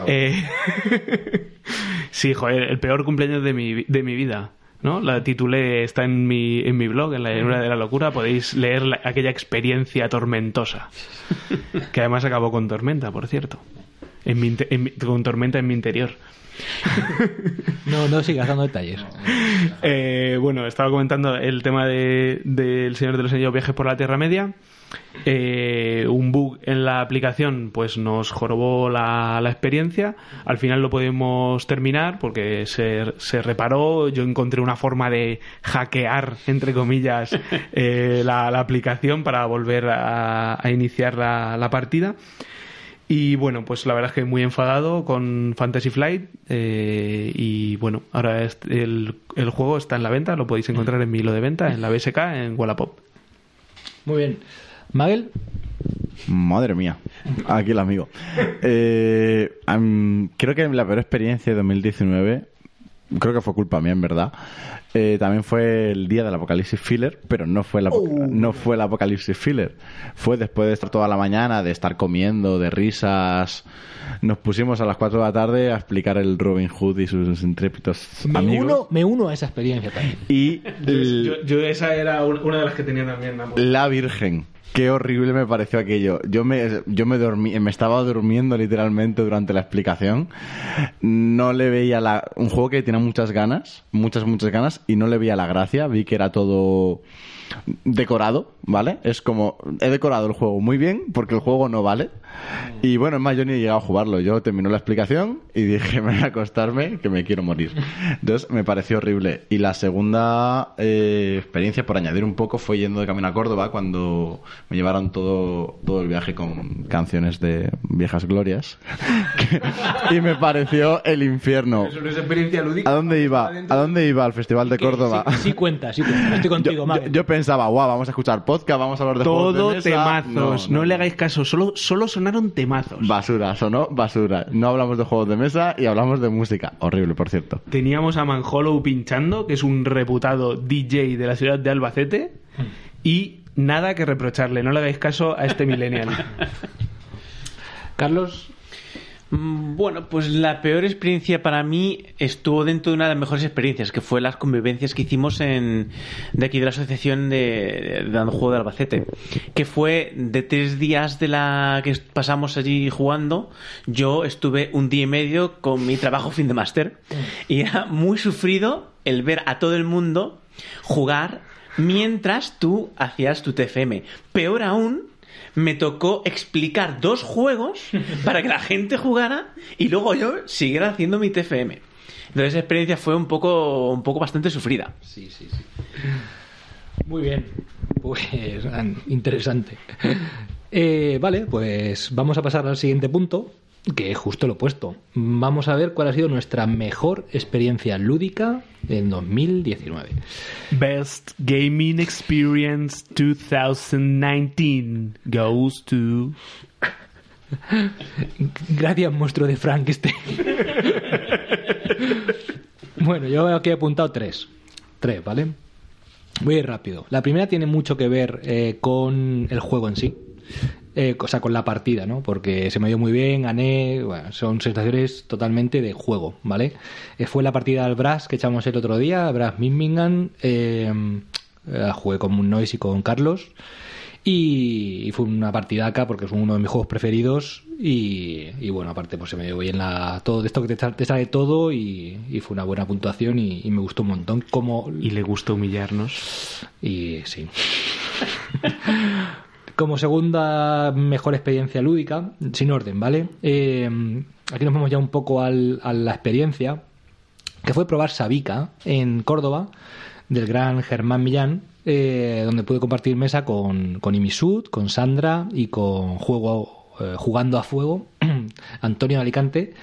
Eh, sí, joder, el peor cumpleaños de mi, de mi vida. ¿No? La titulé, está en mi, en mi blog, en la llanura de la locura, podéis leer la- aquella experiencia tormentosa. Que además acabó con tormenta, por cierto. En mi inte- en mi- con tormenta en mi interior. No, no sigas dando detalles. Eh, bueno, estaba comentando el tema de- del Señor de los Anillos Viajes por la Tierra Media. Eh, un bug en la aplicación pues nos jorobó la, la experiencia. Al final lo pudimos terminar porque se, se reparó. Yo encontré una forma de hackear, entre comillas, eh, la, la aplicación para volver a, a iniciar la, la partida. Y bueno, pues la verdad es que muy enfadado con Fantasy Flight. eh, y bueno, ahora el, el juego está en la venta, lo podéis encontrar en mi hilo de venta, en la BSK, en Wallapop. Muy bien. Magel, Madre mía, aquí el amigo. Eh, creo que la peor experiencia de 2019, creo que fue culpa mía en verdad, eh, también fue el día del apocalipsis filler, pero no fue, el apo- no fue el apocalipsis filler. Fue después de estar toda la mañana, de estar comiendo, de risas. Nos pusimos a las 4 de la tarde a explicar el Robin Hood y sus intrépidos me amigos. uno, me uno a esa experiencia también. Y Yo, yo esa era un- una de las que tenía también. La Virgen. Qué horrible me pareció aquello. Yo me, yo me dormí, me estaba durmiendo literalmente durante la explicación. No le veía la, un juego que tenía muchas ganas, muchas, muchas ganas, y no le veía la gracia. Vi que era todo decorado, ¿vale? Es como, he decorado el juego muy bien porque el juego no vale. Y bueno, es más, yo ni he llegado a jugarlo. Yo terminé la explicación y dije, me voy a acostarme que me quiero morir. Entonces me pareció horrible. Y la segunda eh, experiencia, por añadir un poco, fue yendo de camino a Córdoba cuando me llevaron todo, todo el viaje con canciones de viejas glorias. y me pareció el infierno. Eso no es experiencia lúdica. ¿A dónde iba? ¿A dónde iba? Al Festival de Córdoba. Sí, sí cuenta, sí cuenta. Estoy Yo, contigo, yo- Magel. yo pensaba, guau, vamos a escuchar podcast, vamos a hablar de juegos de Todo mesa". temazos. No, le hagáis caso, solo, solo sonaron temazos. Basura, sonó basura. No hablamos de juegos de mesa y hablamos de música. Horrible, por cierto. Teníamos a Manhollow pinchando, que es un reputado DJ de la ciudad de Albacete, y nada que reprocharle. No le hagáis caso a este millennial. Carlos, Bueno, pues la peor experiencia para mí estuvo dentro de una de las mejores experiencias, que fue las convivencias que hicimos en, de aquí de la asociación de, de Juego de Albacete, que fue de tres días de la que pasamos allí jugando, yo estuve un día y medio con mi trabajo fin de máster y era muy sufrido el ver a todo el mundo jugar mientras tú hacías tu TFM. Peor aún, me tocó explicar dos juegos para que la gente jugara y luego yo siguiera haciendo mi TFM. Entonces esa experiencia fue un poco, un poco bastante sufrida. Sí, sí, sí. Muy bien. Pues an- interesante. Eh, vale, pues vamos a pasar al siguiente punto, que es justo lo opuesto. Vamos a ver cuál ha sido nuestra mejor experiencia lúdica en 2019. Best Gaming Experience 2019 goes to... Gracias, monstruo de Frankenstein. bueno, yo aquí he apuntado tres. Tres, ¿vale? Voy a ir rápido. La primera tiene mucho que ver eh, con el juego en sí. Eh, o sea, con la partida, ¿no? Porque se me dio muy bien, gané. Bueno, son sensaciones totalmente de juego, ¿vale? Eh, fue la partida al Brass que echamos el otro día, Brass Mimmingham. Eh, eh, jugué con Moon Noise y con Carlos. Y, y fue una partidaca porque es uno de mis juegos preferidos. Y, y bueno, aparte, pues se me dio bien la, todo de esto que te, sa- te sale todo. Y, y fue una buena puntuación y, y me gustó un montón. Como, Y le gusta humillarnos. y sí. Como segunda mejor experiencia lúdica, sin orden, ¿vale? Eh, aquí nos vamos ya un poco al- a la experiencia, que fue probar Sabica en Córdoba, del gran Germán Millán, eh, donde pude compartir mesa con, con Imisud, con Sandra y con Juego eh, Jugando a Fuego, Antonio de Alicante.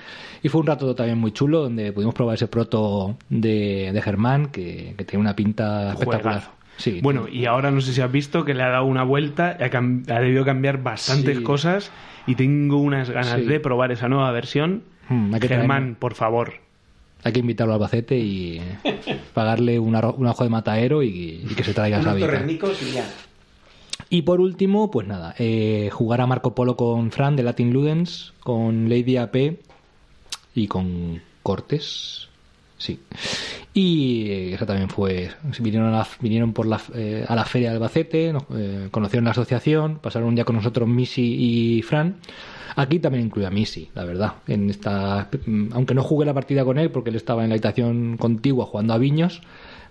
Y fue un rato también muy chulo, donde pudimos probar ese proto de, de Germán, que, que tiene una pinta espectacular. Juegazo. Sí, Bueno, y ahora no sé si has visto que le ha dado una vuelta, ha, cam- ha debido cambiar bastantes Sí. cosas y tengo unas ganas Sí. de probar esa nueva versión. Mm, hay que Germán, traerlo. por favor. Hay que invitarlo al Albacete y pagarle un, arro- un ojo de mataero y, y que se traiga esa vida. Y por último, pues nada, eh, jugar a Marco Polo con Fran de Latin Ludens, con Lady AP y con Cortes. Sí. Y eh, esa también fue. Vinieron a la, vinieron por la, eh, a la feria de Albacete, eh, conocieron la asociación, pasaron un día con nosotros Missy y Fran. Aquí también incluye a Missy, la verdad. En esta, mm, aunque no jugué la partida con él porque él estaba en la habitación contigua jugando a Viños,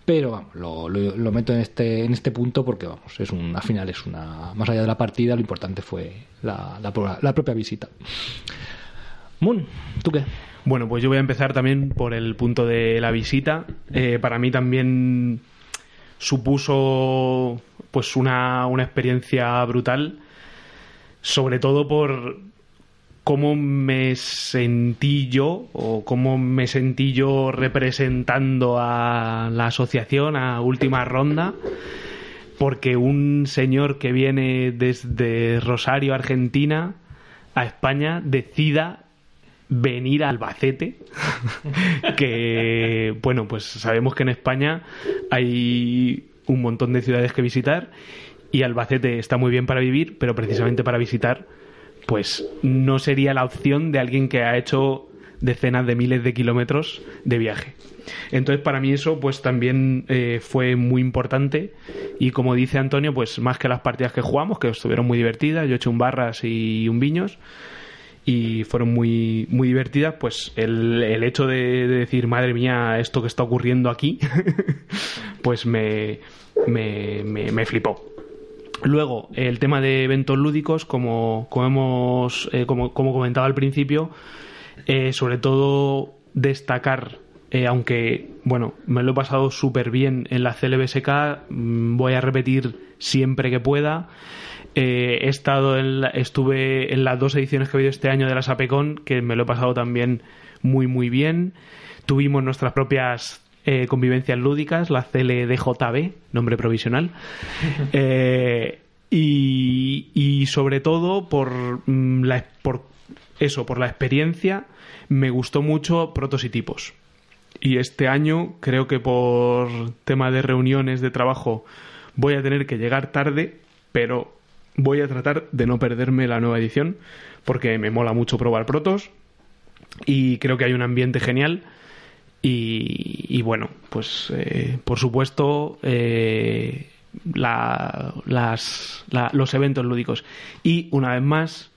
Pero vamos, lo, meto en este, en este punto porque vamos, es un, al final es una. Más allá de la partida, lo importante fue la, la, la propia visita. Moon, ¿tú qué? Bueno, pues yo voy a empezar también por el punto de la visita. Eh, para mí también supuso pues una, una experiencia brutal, sobre todo por cómo me sentí yo o cómo me sentí yo representando a la asociación a última ronda porque un señor que viene desde Rosario, Argentina, a España, decida venir a Albacete, que, bueno, pues sabemos que en España hay un montón de ciudades que visitar y Albacete está muy bien para vivir, pero precisamente para visitar, pues no sería la opción de alguien que ha hecho decenas de miles de kilómetros de viaje. Entonces, para mí eso, pues también eh, fue muy importante. Y como dice Antonio, pues más que las partidas que jugamos, que estuvieron muy divertidas, yo he hecho un barras y un viños, y fueron muy, muy divertidas, pues el, el hecho de, de decir, madre mía, esto que está ocurriendo aquí, pues me, me, me, me flipó. Luego, el tema de eventos lúdicos, como, como hemos, eh, como, como comentaba al principio, eh, sobre todo destacar, eh, aunque, bueno, me lo he pasado súper bien en la CLBSK, mm, voy a repetir siempre que pueda. Eh, he estado en la- estuve en las dos ediciones que ha habido este año de la SAPECON, que me lo he pasado también muy, muy bien. Tuvimos nuestras propias eh, convivencias lúdicas, la CLDJB, nombre provisional. Eh, y, y sobre todo por, mm, la, por eso, por la experiencia, me gustó mucho protos y tipos. Y este año creo que por tema de reuniones de trabajo voy a tener que llegar tarde, pero voy a tratar de no perderme la nueva edición porque me mola mucho probar protos y creo que hay un ambiente genial y, y bueno, pues eh, por supuesto eh, la- las, la- los eventos lúdicos y una vez más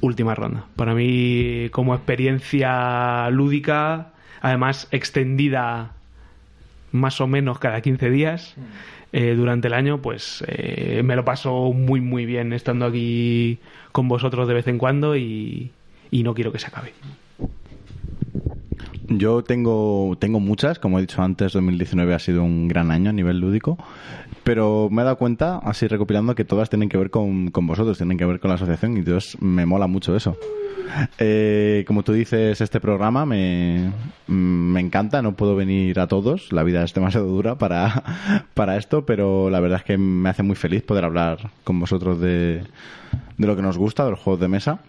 última ronda. Para mí como experiencia lúdica, además extendida más o menos cada 15 días eh, durante el año, pues eh, me lo paso muy muy bien estando aquí con vosotros de vez en cuando y, y no quiero que se acabe. Yo tengo, tengo muchas, como he dicho antes, 2019 ha sido un gran año a nivel lúdico, pero me he dado cuenta, así recopilando, que todas tienen que ver con, con vosotros, tienen que ver con la asociación y entonces me mola mucho eso. Eh, como tú dices, este programa me, me encanta, no puedo venir a todos, la vida es demasiado dura para, para esto, pero la verdad es que me hace muy feliz poder hablar con vosotros de, de lo que nos gusta, de los juegos de mesa.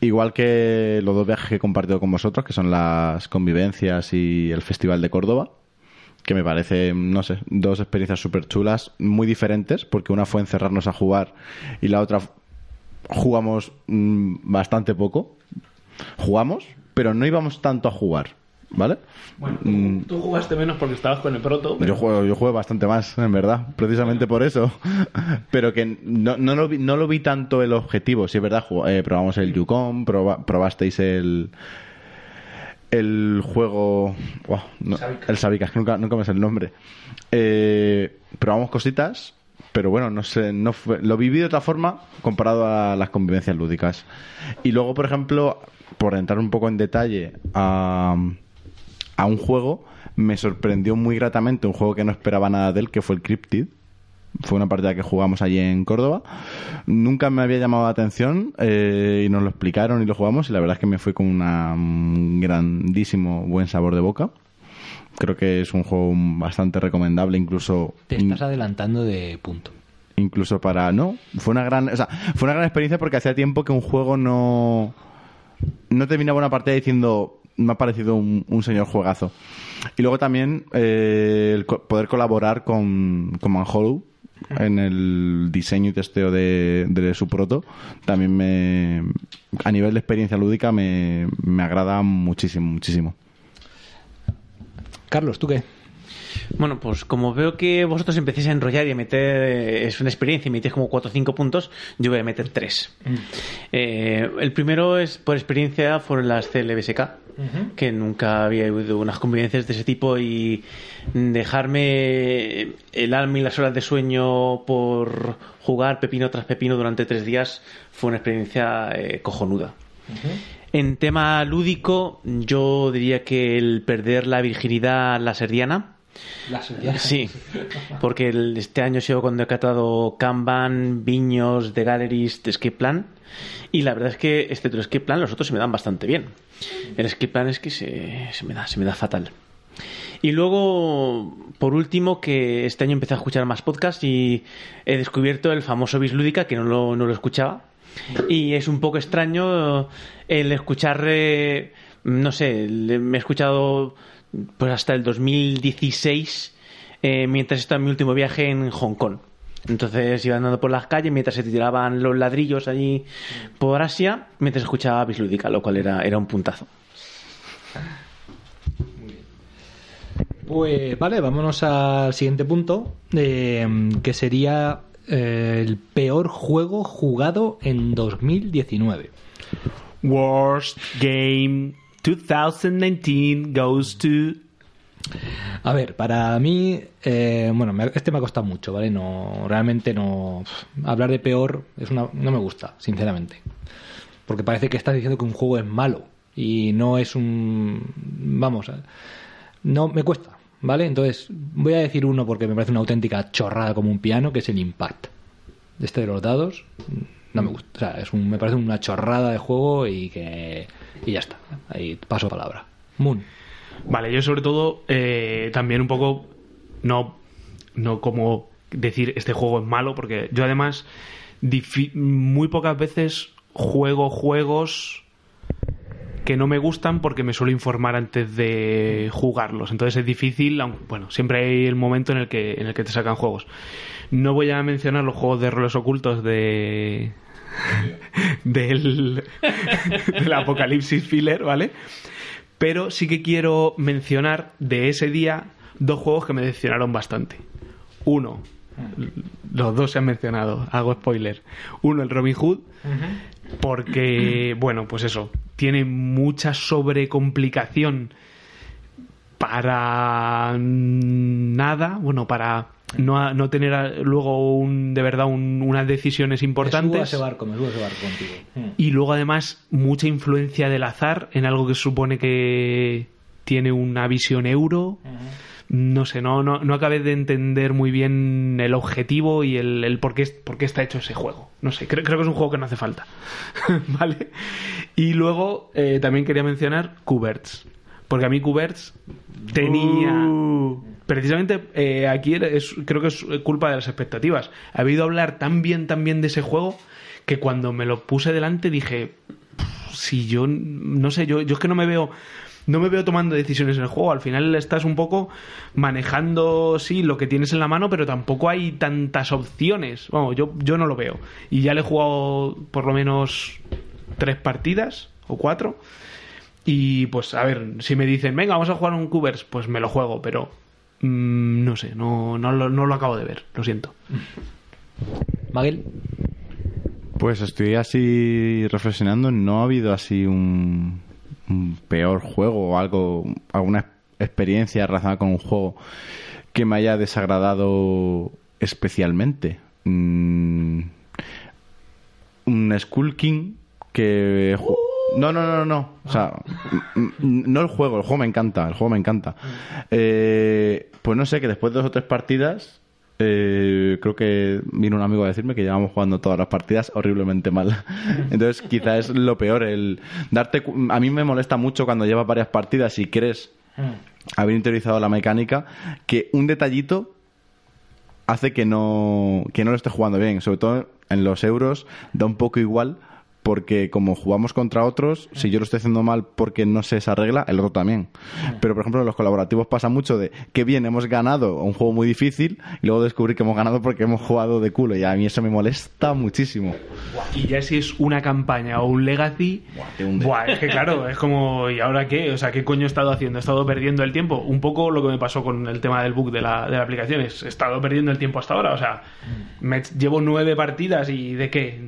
Igual que los dos viajes que he compartido con vosotros, que son las convivencias y el Festival de Córdoba, que me parece, no sé, dos experiencias súper chulas, muy diferentes, porque una fue encerrarnos a jugar y la otra jugamos mm, bastante poco. Jugamos, pero no íbamos tanto a jugar, ¿vale? Mm, tú jugaste menos porque estabas con el proto. yo juego, yo juego bastante más, en verdad, precisamente por eso. Pero que no, no, lo vi, no lo vi tanto el objetivo. Sí, es verdad, eh, probamos el Yukon, proba- probasteis el el juego no, el Sabicas, que nunca, nunca me sé el nombre. Eh, probamos cositas, pero bueno, no sé, no fue, lo viví de otra forma comparado a las convivencias lúdicas. Y luego, por ejemplo, por entrar un poco en detalle a a un juego, me sorprendió muy gratamente un juego que no esperaba nada de él, que fue el Cryptid. Fue una partida que jugamos allí en Córdoba. Nunca me había llamado la atención eh, y nos lo explicaron y lo jugamos y la verdad es que me fue con un grandísimo buen sabor de boca. Creo que es un juego bastante recomendable, incluso Te estás adelantando de punto. incluso para no fue una gran o sea, fue una gran experiencia porque hacía tiempo que un juego no no terminaba una partida diciendo me ha parecido un, un señor juegazo y luego también eh, el co- poder colaborar con con Manhollow en el diseño y testeo de, de su proto también me a nivel de experiencia lúdica me, me agrada muchísimo muchísimo Carlos, ¿tú qué? Bueno, pues como veo que vosotros empecéis a enrollar y a meter, eh, es una experiencia y metéis como 4 o 5 puntos, yo voy a meter 3. el primero es por experiencia fueron las CLBSK. que nunca había habido unas convivencias de ese tipo y dejarme el alma y las horas de sueño por jugar pepino tras pepino durante tres días fue una experiencia eh, cojonuda. En tema lúdico, yo diría que el perder la virginidad la serdiana. Sí, porque el- este año he sido cuando he catado Kanban, Viños, The Galleries, The Escape Plan. Y la verdad es que este el Escape Plan, los otros se me dan bastante bien. El Escape Plan es que se, se me, da, se me da fatal. Y luego, por último, que este año empecé a escuchar más podcasts y he descubierto el famoso Bislúdica, que no lo, no lo escuchaba. Y es un poco extraño el escuchar, eh, no sé, me he escuchado pues hasta el 2016 eh, mientras estaba en mi último viaje en Hong Kong. Entonces iba andando por las calles mientras se tiraban los ladrillos allí por Asia, mientras escuchaba Bislúdica, lo cual era, era un puntazo. Pues vale, vámonos al siguiente punto, eh, que sería eh, el peor juego jugado en 2019. Worst game 2019 goes to. A ver, para mí, eh, bueno, este me ha costado mucho, ¿vale? No, realmente no. Hablar de peor es una, no me gusta, sinceramente. Porque parece que estás diciendo que un juego es malo y no es un. Vamos, no me cuesta, ¿vale? Entonces, voy a decir uno porque me parece una auténtica chorrada como un piano, que es el Impact. Este de los dados, no me gusta. O sea, es un, me parece una chorrada de juego y que. Y ya está. Ahí paso palabra. Moon. Vale, yo sobre todo eh, también un poco no, no como decir este juego es malo, porque yo además muy pocas veces juego juegos que no me gustan porque me suelo informar antes de jugarlos. Entonces es difícil, bueno, siempre hay el momento en el que en el que te sacan juegos. No voy a mencionar los juegos de roles ocultos de del del apocalipsis filler, ¿vale? Pero sí que quiero mencionar de ese día dos juegos que me decepcionaron bastante. Uno, los dos se han mencionado, hago spoiler. Uno, el Robin Hood, porque, bueno, pues eso, tiene mucha sobrecomplicación para nada, bueno, para no, no tener a- luego un, de verdad un- unas decisiones Me subo a importantes. ese barco, me subo a ese barco contigo. Mm. Y luego además mucha influencia del azar en algo que supone que tiene una visión euro. No sé, no, no, no acabé de entender muy bien el objetivo y el, el por, qué, por qué está hecho ese juego. No sé, creo, creo que es un juego que no hace falta. ¿Vale? Y luego eh, también quería mencionar Kuberts. Porque a mí Kuberts tenía... Precisamente eh, aquí es, creo que es culpa de las expectativas. Ha habido hablar tan bien, tan bien de ese juego que cuando me lo puse delante dije, "Pff, si yo, no sé, yo, yo es que no me veo, no me veo tomando decisiones en el juego. Al final estás un poco manejando, sí, lo que tienes en la mano, pero tampoco hay tantas opciones. Vamos, yo, yo no lo veo. Y ya le he jugado por lo menos tres partidas o cuatro. Y pues, a ver, si me dicen, venga, vamos a jugar un Cubers, pues me lo juego, pero mm, no sé, no, no, lo, no lo acabo de ver, lo siento. Maguel. Pues estoy así reflexionando, no ha habido así un peor juego o algo, alguna experiencia relacionada con un juego que me haya desagradado especialmente. Mm, un Skull King que... No, no, no, no. O sea, no el juego, el juego me encanta, el juego me encanta. Eh, pues no sé, que después de dos o tres partidas, eh, creo que vino un amigo a decirme que llevamos jugando todas las partidas horriblemente mal. Entonces, quizá es lo peor, el darte... A mí me molesta mucho cuando llevas varias partidas y crees haber interiorizado la mecánica, que un detallito hace que no, que no lo esté jugando bien. Sobre todo en los euros da un poco igual porque como jugamos contra otros, si yo lo estoy haciendo mal porque no sé esa regla, el otro también. Pero por ejemplo en los colaborativos pasa mucho de que bien, hemos ganado un juego muy difícil y luego descubrir que hemos ganado porque hemos jugado de culo y a mí eso me molesta muchísimo. Y ya si es una campaña o un legacy, buah, es que claro, es como, ¿y ahora qué? O sea, ¿qué coño he estado haciendo? He estado perdiendo el tiempo. Un poco lo que me pasó con el tema del bug de la, de la aplicación. Es, he estado perdiendo el tiempo hasta ahora. O sea, me llevo nueve partidas y ¿de qué?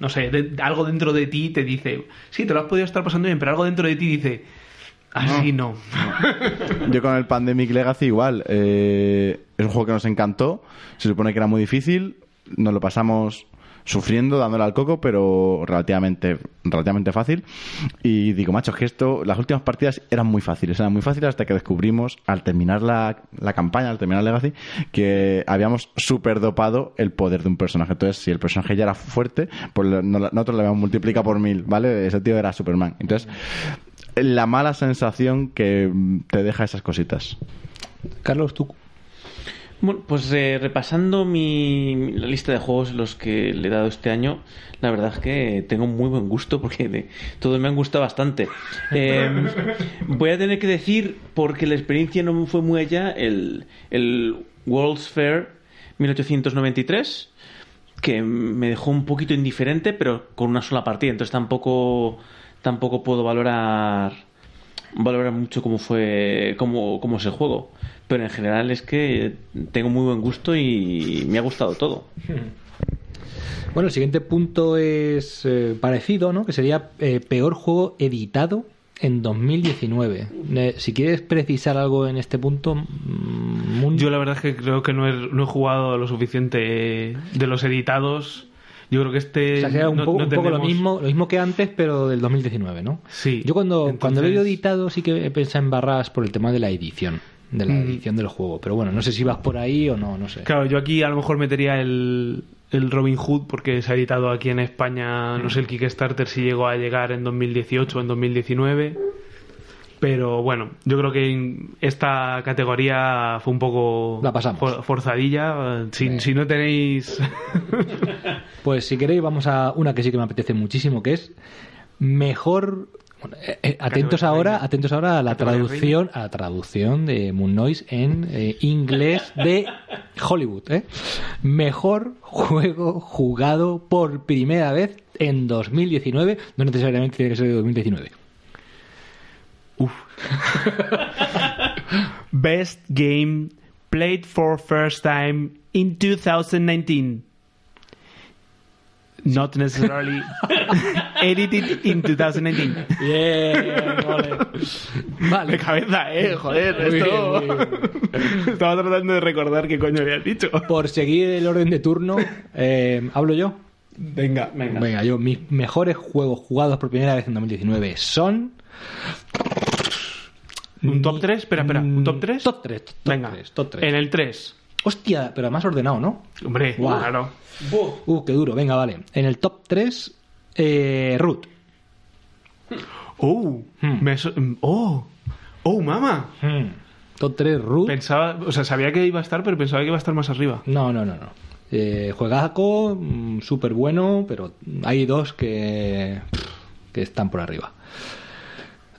No sé, de- algo dentro de ti te dice, sí, te lo has podido estar pasando bien, pero algo dentro de ti dice, Así no. Yo con el Pandemic Legacy igual. eh, es un juego que nos encantó. Se supone que era muy difícil. Nos lo pasamos sufriendo, dándole al coco, pero relativamente, relativamente fácil. Y digo, macho, es que esto, las últimas partidas eran muy fáciles, eran muy fáciles hasta que descubrimos, al terminar la, la campaña, al terminar Legacy, que habíamos super dopado el poder de un personaje. Entonces, si el personaje ya era fuerte, pues lo- no- nosotros le habíamos multiplicado por mil, ¿vale? Ese tío era Superman. Entonces, la mala sensación que te deja esas cositas. Carlos, tú. Bueno, pues eh, repasando mi, la lista de juegos los que le he dado este año, la verdad es que tengo muy buen gusto porque de- todos me han gustado bastante. Eh, voy a tener que decir, porque la experiencia no fue muy allá, el, el World's Fair 1893, que me dejó un poquito indiferente, pero con una sola partida, entonces tampoco, tampoco puedo valorar valorar mucho cómo fue cómo, cómo es el juego pero en general es que tengo muy buen gusto y me ha gustado todo Bueno, el siguiente punto es eh, parecido, ¿no? Que sería eh, peor juego editado en 2019. Eh, si quieres precisar algo en este punto, mm, Yo la verdad es que creo que no he, no he jugado lo suficiente de los editados. Yo creo que este... O sea, sería un, no- poco, no un poco lo, mismo, lo mismo que antes, pero del 2019, ¿no? Sí. Yo cuando, Entonces- cuando lo he editado sí que he pensado en barras por el tema de la edición, de la Mm. edición del juego. Pero bueno, no sé si vas por ahí o no, no sé. Claro, yo aquí a lo mejor metería el, el Robin Hood porque se ha editado aquí en España, no sé el Kickstarter si llegó a llegar en 2018 o en 2019. Pero bueno, yo creo que esta categoría fue un poco La pasamos. for- forzadilla. Si, Eh. si no tenéis... Pues si queréis vamos a una que sí que me apetece muchísimo, que es mejor... bueno, eh, eh, atentos ahora, atentos ahora a la traducción, a la traducción de Moon Noise en eh, inglés de Hollywood. ¿eh? Mejor juego jugado por primera vez en 2019, no necesariamente tiene que ser de 2019. Best game played for first time in 2019. Not necessarily edited in 2019. Bien, vale. Vale. De cabeza, eh, joder, Muy esto... bien, Estaba tratando de recordar qué coño habías dicho. Por seguir el orden de turno, eh, ¿hablo yo? Venga, venga. Venga, yo, mis mejores juegos jugados por primera vez en 2019 son. ¿Un top 3? Espera, espera, ¿un top 3? Top 3, top Venga, 3, top 3. en el 3. Hostia, pero más ordenado, ¿no? Hombre, Guau. claro. Uh, qué duro, venga, vale. En el top 3, eh, Root. Oh, Hmm. me so- oh, oh, mamá. Top 3, Root. Pensaba, o sea, sabía que iba a estar, pero pensaba que iba a estar más arriba. No, no, no, no. Eh, juegaco, súper bueno, pero hay dos que, que están por arriba.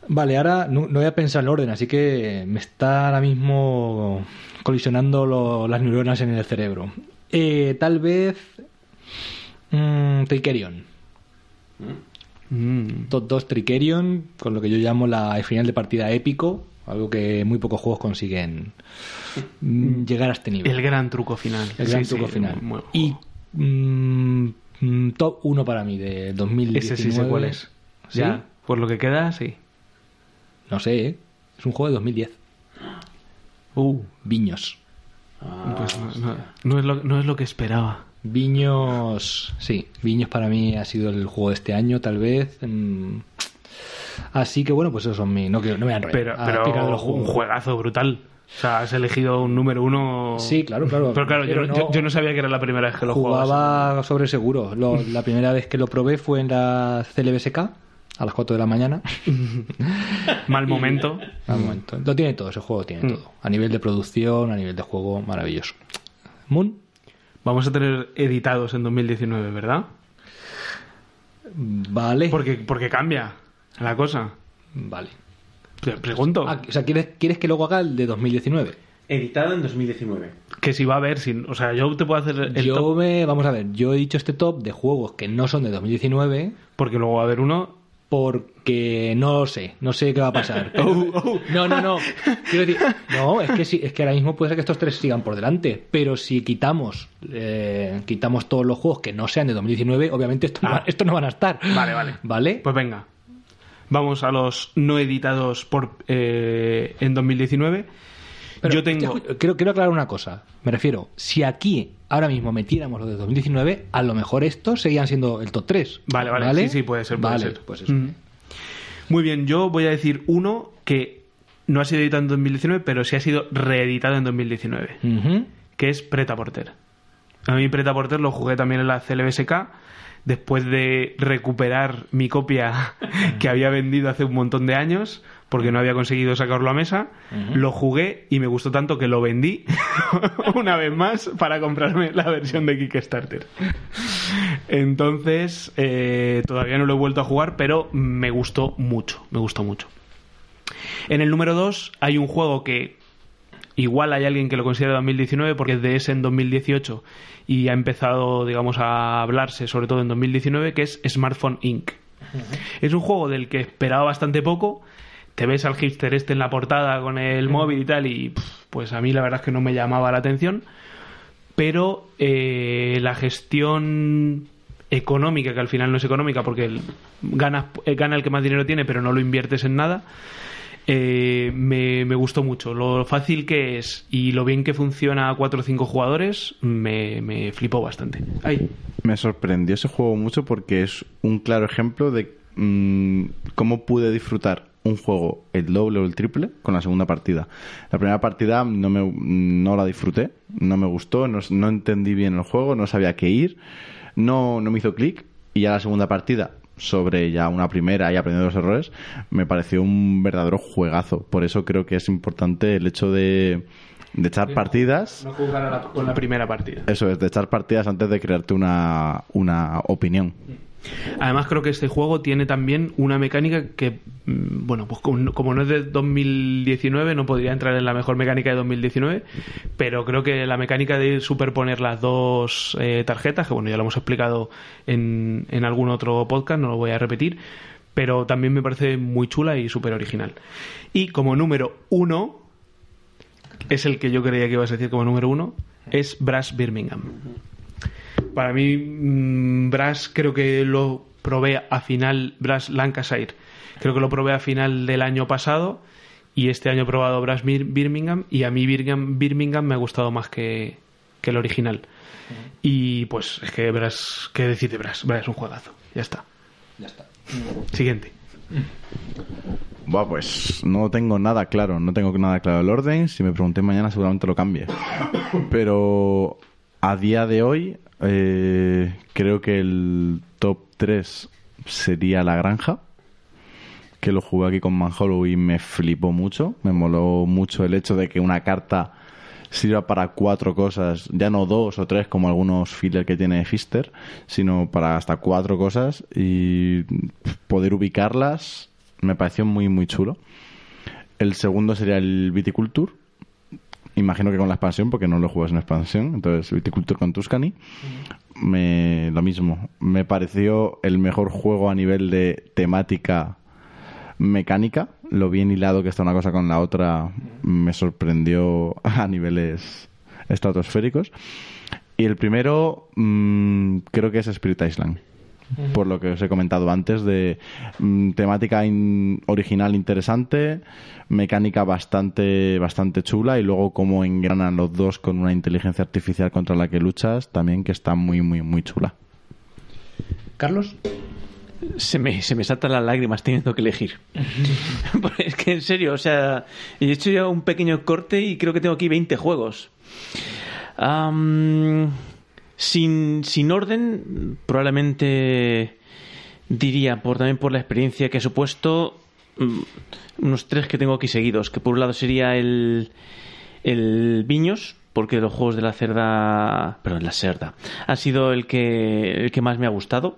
Vale, ahora no, no voy a pensar en orden, así que me está ahora mismo colisionando lo- las neuronas en el cerebro. Eh, tal vez mm, Tricerion. Mm. Top 2 Tricerion, con lo que yo llamo la el final de partida épico, algo que muy pocos juegos consiguen mm, llegar a este nivel. El gran truco final. El gran Sí, truco sí, final. muy- Y mm, mm, top 1 para mí de 2019. Ese sí sé cuál es. Ya, por lo que queda, sí. No sé, ¿eh? Es un juego de 2010. Uh, Viños. pues no, no- no es lo, no es lo que esperaba. Viños, sí, Viños para mí ha sido el juego de este año, tal vez. Así que bueno, pues esos son mis. No, quiero- no me enrollar. Pero, a explicar de pero un juegazo brutal. O sea, has elegido un número uno. Sí, claro, claro. Pero claro, yo, Pero no- no- yo- yo no sabía que era la primera vez que lo jugabas. Jugaba sobre seguro. Lo- la primera vez que lo probé fue en la CLBSK a las 4 de la mañana. Mal momento. Al momento. Lo tiene todo, ese juego tiene Mm. todo. A nivel de producción, a nivel de juego, maravilloso. Moon, Vamos a tener editados en 2019, ¿verdad? vale. Porque, porque cambia la cosa. Vale. Te pregunto. Ah, o sea, ¿quieres, ¿quieres que luego haga el de 2019? editado en 2019 Que si va a haber, sin, o sea, yo te puedo hacer el yo top me, vamos a ver, yo he dicho este top de juegos que no son de 2019 porque luego va a haber uno. Porque no lo sé, no sé qué va a pasar. Pero- Oh, oh. No, no, no. Quiero decir, no, es que sí, es que ahora mismo puede ser que estos tres sigan por delante, pero si quitamos eh, quitamos todos los juegos que no sean de 2019, obviamente esto no, Ah. estos no van a estar. Vale, vale. ¿Vale? Pues venga. Vamos a los no editados por eh, en 2019. Pero, Yo tengo... Quiero, quiero aclarar una cosa. Me refiero, si aquí ahora mismo metiéramos lo de 2019, a lo mejor estos seguían siendo el top 3. Vale, vale, sí, sí, puede ser, puede vale, ser. pues eso. Mm. Muy bien, yo voy a decir uno que no ha sido editado en 2019, pero sí ha sido reeditado en 2019, Ujú. que es Preta Porter. A mí Preta Porter lo jugué también en la CLBSK después de recuperar mi copia que había vendido hace un montón de años porque no había conseguido sacarlo a mesa. Lo jugué y me gustó tanto que lo vendí una vez más para comprarme la versión de Kickstarter. Entonces, eh, todavía no lo he vuelto a jugar, pero me gustó mucho, me gustó mucho. En el número 2 hay un juego que igual hay alguien que lo considera 2019 porque es de ese en 2018 y ha empezado, digamos, a hablarse sobre todo en 2019, que es Smartphone Inc. Es un juego del que esperaba bastante poco. Te ves al hipster este en la portada con el móvil y tal y pues a mí la verdad es que no me llamaba la atención. Pero eh, la gestión económica, que al final no es económica porque el- ganas, eh, gana el que más dinero tiene pero no lo inviertes en nada, eh, me, me gustó mucho. Lo fácil que es y lo bien que funciona a 4 o 5 jugadores me, me flipó bastante. Ay, Me sorprendió ese juego mucho porque es un claro ejemplo de mm, cómo pude disfrutar un juego el doble o el triple con la segunda partida. La primera partida no, me, no la disfruté, no me gustó, no, no entendí bien el juego, no sabía qué ir, no, no me hizo clic y ya la segunda partida sobre ya una primera y aprendiendo los errores me pareció un verdadero juegazo. Por eso creo que es importante el hecho de, de echar partidas. no jugar con la primera partida. Eso es, de echar partidas antes de crearte una, una opinión. Además creo que este juego tiene también una mecánica que, mm, bueno, pues como no es de 2019 no podría entrar en la mejor mecánica de 2019, pero creo que la mecánica de superponer las dos eh, tarjetas, que bueno, ya lo hemos explicado en, en algún otro podcast, no lo voy a repetir, pero también me parece muy chula y súper original. Y como número uno, es el que yo creía que ibas a decir como número uno, es Brass Birmingham. Para mí, mm, Brass creo que lo probé a final, Brass Lancashire, creo que lo probé a final del año pasado y este año he probado Brass Bir- Birmingham y a mí Birmingham, Birmingham me ha gustado más que, que el original. Y pues es que Brass, ¿qué decir de Brass? Brass es un juegazo, ya está. Ya está. Siguiente. Buah, pues no tengo nada claro, no tengo nada claro el orden. Si me pregunté mañana seguramente lo cambie. Pero a día de hoy eh, creo que el top 3 sería La Granja. Que lo jugué aquí con Manhollow y me flipó mucho. Me moló mucho el hecho de que una carta sirva para cuatro cosas, ya no dos o tres como algunos filler que tiene Fister, sino para hasta cuatro cosas y poder ubicarlas me pareció muy muy chulo. El segundo sería el Viticulture. Imagino que con la expansión, porque no lo juegas en expansión. Entonces, Viticulture con Tuscany. Me, lo mismo. Me pareció el mejor juego a nivel de temática mecánica. Lo bien hilado que está una cosa con la otra me sorprendió a niveles estratosféricos. Y el primero mm, creo que es Spirit Island. Por lo que os he comentado antes de mm, temática in- original interesante, mecánica bastante bastante chula y luego cómo engranan los dos con una inteligencia artificial contra la que luchas también que está muy muy muy chula. Carlos. Se me, se me saltan las lágrimas teniendo que elegir. Es que en serio, o sea, he hecho ya un pequeño corte y creo que tengo aquí 20 juegos. Am, sin, sin orden, probablemente diría, por, también por la experiencia que he supuesto, mm, unos tres que tengo aquí seguidos. Que por un lado sería el, el Viños, porque los juegos de la cerda, perdón, la cerda, ha sido el que, el que más me ha gustado.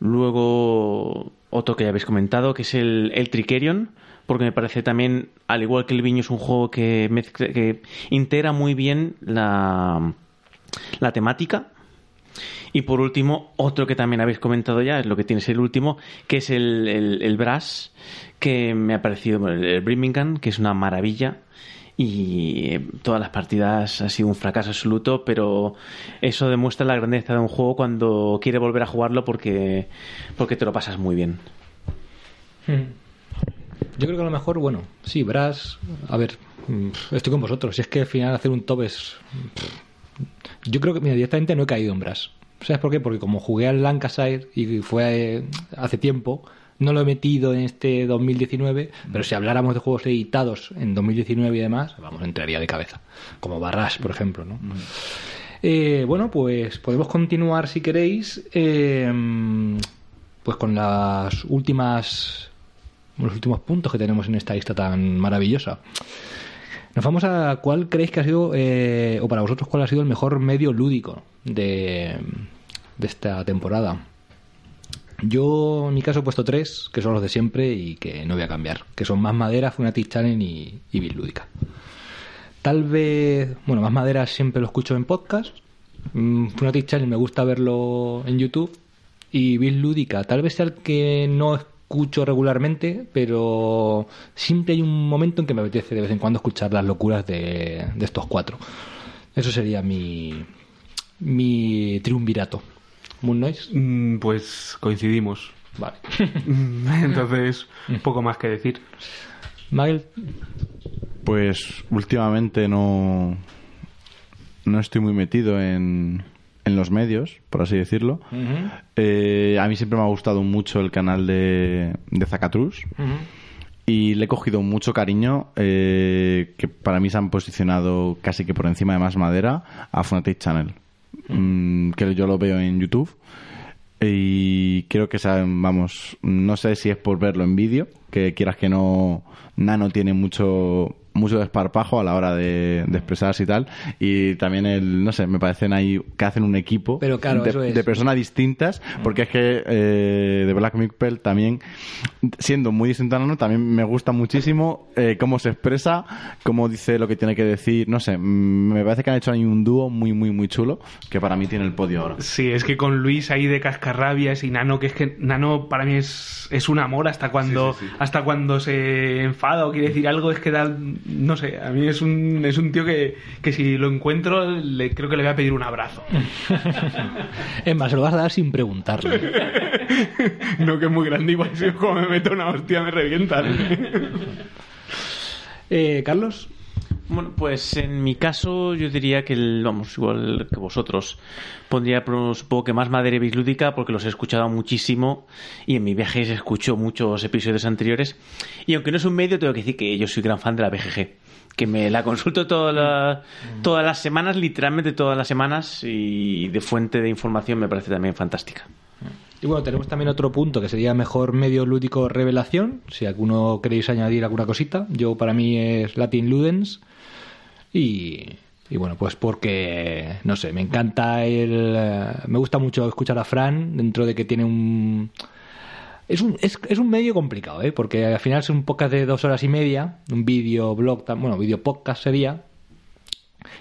Luego, otro que ya habéis comentado, que es el, el Tricerion, porque me parece también, al igual que el Viño, es un juego que, mezcla- que integra muy bien la, la temática. Y por último, otro que también habéis comentado ya, es lo que tiene el último, que es el, el, Brass, que me ha parecido, el Birmingham, que es una maravilla. Y eh, todas las partidas ha sido un fracaso absoluto, pero eso demuestra la grandeza de un juego cuando quiere volver a jugarlo porque, porque te lo pasas muy bien. Yo creo que a lo mejor, bueno, sí, Brass, a ver, mm, estoy con vosotros. Si es que al final hacer un top es. Yo creo que mira, directamente no he caído en Brass. ¿Sabes por qué? Porque como jugué al Lancashire y fue eh, hace tiempo, no lo he metido en este 2019, pero si habláramos de juegos editados en 2019 y demás, vamos, entraría de cabeza. Como Barras, por ejemplo, ¿no? Eh, bueno, pues podemos continuar si queréis. eh, pues con las últimas los últimos puntos que tenemos en esta lista tan maravillosa. Nos vamos a cuál creéis que ha sido, eh, o para vosotros, cuál ha sido el mejor medio lúdico de, de esta temporada. Yo, en mi caso, he puesto tres, que son los de siempre y que no voy a cambiar, que son Más Madera, Funatic Challenge y, Bill Lúdica. Tal vez, bueno, Más Madera siempre lo escucho en podcast, mm, Funatic Challenge me gusta verlo en YouTube y Bill Lúdica, tal vez sea el que no escucho regularmente, pero siempre hay un momento en que me apetece de vez en cuando escuchar las locuras de, de estos cuatro. Eso sería mi, mi triunvirato. Moon Noise. Mm, Pues coincidimos. Vale. Entonces, poco más que decir. Magel, Pues últimamente no, no estoy muy metido en, en los medios, por así decirlo. Eh, a mí siempre me ha gustado mucho el canal de, de Zacatrus. Y le he cogido mucho cariño, eh, que para mí se han posicionado casi que por encima de más madera a Fnatic Channel, Mm, que yo lo veo en YouTube. Y creo que saben, vamos, no sé si es por verlo en vídeo, que quieras que no, Nano tiene mucho mucho desparpajo a la hora de, de expresarse y tal. Y también el, no sé, me parecen ahí que hacen un equipo Pero claro, de, eso es. de personas distintas, porque es que eh, de Black Mipel también, siendo muy distinto a Nano, también me gusta muchísimo eh, cómo se expresa, cómo dice lo que tiene que decir, no sé, mm, me parece que han hecho ahí un dúo muy, muy, muy chulo, que para mí tiene el podio ahora. Sí, es que con Luis ahí de cascarrabias y Nano, que es que Nano para mí es, es un amor hasta cuando, hasta cuando se enfada o quiere decir algo, es que da, no sé, a mí es un, es un tío que, que si lo encuentro le, creo que le voy a pedir un abrazo. es más, se lo vas a dar sin preguntarle. no, que es muy grande, igual si como me meto una hostia me revientan. Eh, Carlos, Bueno, pues en mi caso yo diría que, el- vamos, igual que vosotros, pondría supongo que más madera y bislúdica porque los he escuchado muchísimo y en mi viaje se escuchó muchos episodios anteriores y aunque no es un medio tengo que decir que yo soy gran fan de la BGG que me la consulto todas las semanas, literalmente todas las semanas y de fuente de información me parece también fantástica. Y bueno, tenemos también otro punto que sería mejor medio lúdico revelación. Si alguno queréis añadir alguna cosita, yo para mí es Latin Ludens. Y, bueno, pues porque, no sé, me encanta el. eh, Me gusta mucho escuchar a Fran dentro de que tiene un. Es un, es, es un medio complicado, ¿eh? porque al final es un podcast de dos horas y media, un vídeo blog, bueno, vídeo podcast sería,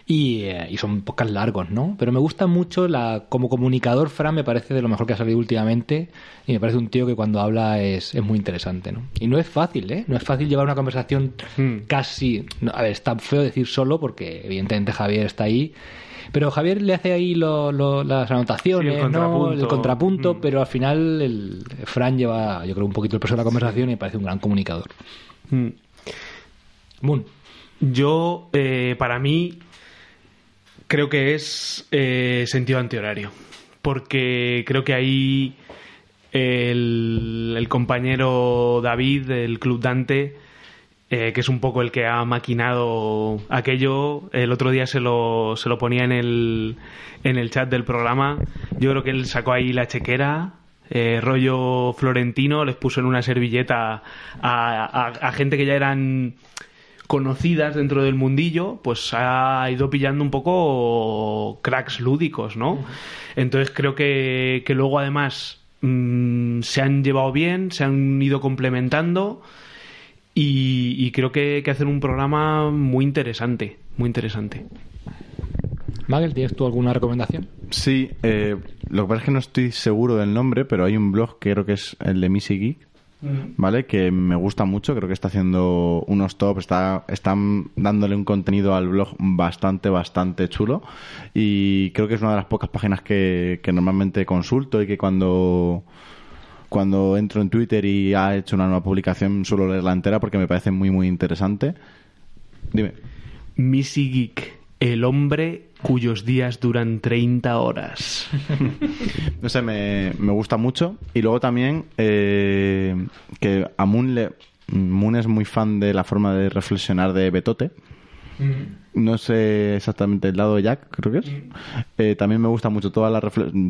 y, eh, y son podcasts largos, ¿no? Pero me gusta mucho la como comunicador Fran me parece de lo mejor que ha salido últimamente y me parece un tío que cuando habla es, es muy interesante, ¿no? Y no es fácil, ¿eh? No es fácil llevar una conversación Hmm. casi... a ver, está feo decir solo porque evidentemente Javier está ahí. Pero Javier le hace ahí lo- lo- las anotaciones, Sí, el ¿no? contrapunto. El contrapunto, Mm. pero al final el Fran lleva, yo creo, un poquito el peso de la conversación y me parece un gran comunicador. Mm. Moon. Yo, eh, para mí, creo que es eh, sentido antihorario. Porque creo que ahí el, compañero David del Club Dante, eh, que es un poco el que ha maquinado aquello, el otro día se lo, se lo ponía en el, en el chat del programa. Yo creo que él sacó ahí la chequera. eh, rollo florentino, les puso en una servilleta a gente que ya eran conocidas dentro del mundillo, pues ha ido pillando un poco cracks lúdicos, ¿no? Entonces creo que, que luego además mm, se han llevado bien, se han ido complementando y, y creo que, que hacen un programa muy interesante, muy interesante. Magel, ¿tienes tú alguna recomendación? Sí, eh, lo que pasa es que no estoy seguro del nombre, pero hay un blog que creo que es el de Missy Geek, ¿vale? Que me gusta mucho, creo que está haciendo unos tops, está, están dándole un contenido al blog bastante, bastante chulo y creo que es una de las pocas páginas que, que normalmente consulto y que cuando cuando entro en Twitter y ha hecho una nueva publicación suelo leerla entera porque me parece muy muy interesante. Dime. Missy Geek, el hombre cuyos días duran 30 horas. No sé, me, me gusta mucho. Y luego también eh, que a Moon, le, Moon es muy fan de la forma de reflexionar de Betote. No sé exactamente el lado de Jack, creo que es. Eh, también me gusta mucho toda la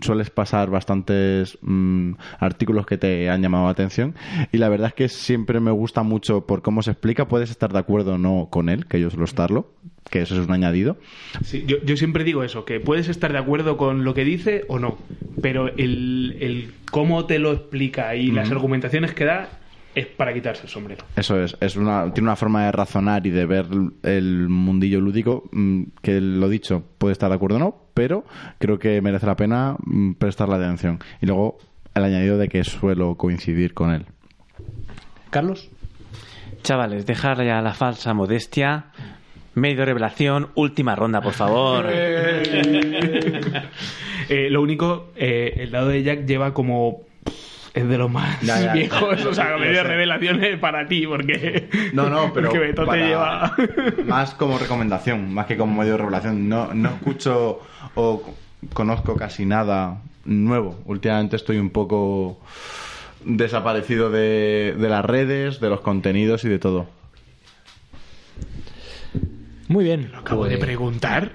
Sueles pasar bastantes mm, artículos que te han llamado la atención. Y la verdad es que siempre me gusta mucho por cómo se explica. Puedes estar de acuerdo o no con él, que yo suelo estarlo, que eso es un añadido. Sí, yo, yo siempre digo eso, que puedes estar de acuerdo con lo que dice o no, pero el, el cómo te lo explica y las argumentaciones que da es para quitarse el sombrero. Eso es, es una, tiene una forma de razonar y de ver el mundillo lúdico mm, que lo dicho, puede estar de acuerdo o no, pero creo que merece la pena mm, prestarle atención. Y luego el añadido de que suelo coincidir con él. Carlos. Chavales, dejar ya la falsa modestia. Medio revelación, última ronda, por favor. Eh, lo único, eh, el dado de Jack lleva como... Es de los más Ya, ya. viejos, o sea, Lo medio sé. revelaciones para ti, porque... No, no, pero porque Beto te para- lleva... más como recomendación, más que como medio de revelación. No, no escucho o conozco casi nada nuevo. Últimamente estoy un poco desaparecido de, de las redes, de los contenidos y de todo. Muy bien. Acabo de preguntar.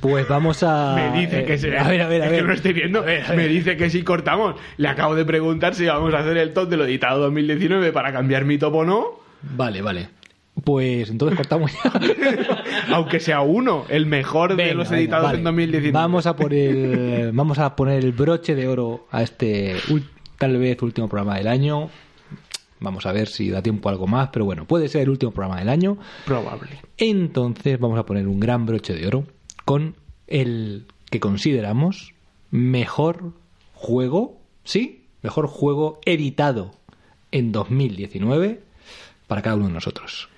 Pues vamos a. Me dice eh, que se... A ver, a ver, a es ver. que no estoy viendo. Me dice que si cortamos. Le acabo de preguntar si vamos a hacer el top de lo editado 2019 para cambiar mi top o no. Vale, vale. Pues entonces cortamos ya. Aunque sea uno, el mejor de los venga, editados vale. en 2019. Vamos a por el, vamos a poner el broche de oro a este tal vez último programa del año. Vamos a ver si da tiempo a algo más, pero bueno, puede ser el último programa del año. Probable. Entonces vamos a poner un gran broche de oro con el que consideramos mejor juego, ¿sí? Mejor juego editado en 2019 para cada uno de nosotros.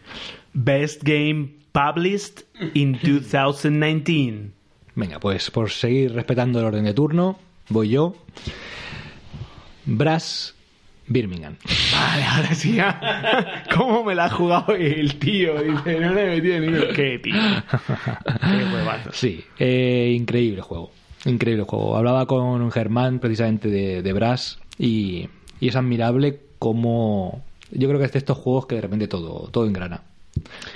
Best Game Published in 2019. Venga, pues por seguir respetando el orden de turno, voy yo. Brass Birmingham. Vale, ahora sí ya. ¿Cómo me la ha jugado el tío? Dice, no le he metido ni un qué, tío. Qué huevazo. Sí, eh, increíble juego. Increíble juego. Hablaba con Germán precisamente de, de Brass y, y es admirable cómo. Yo creo que es de estos juegos que de repente todo, todo engrana.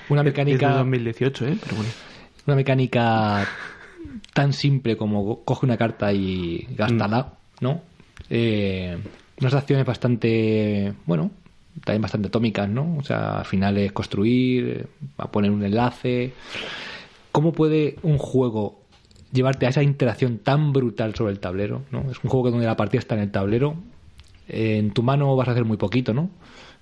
Una Es de mecánica. 2018, ¿eh? Pero bueno. Una mecánica tan simple como coge una carta y gástala, ¿no? Eh, unas acciones bastante, bueno, también bastante atómicas, ¿no? O sea, al final es construir, eh, poner un enlace. ¿Cómo puede un juego llevarte a esa interacción tan brutal sobre el tablero, ¿no? Es un juego donde la partida está en el tablero. En tu mano vas a hacer muy poquito, ¿no?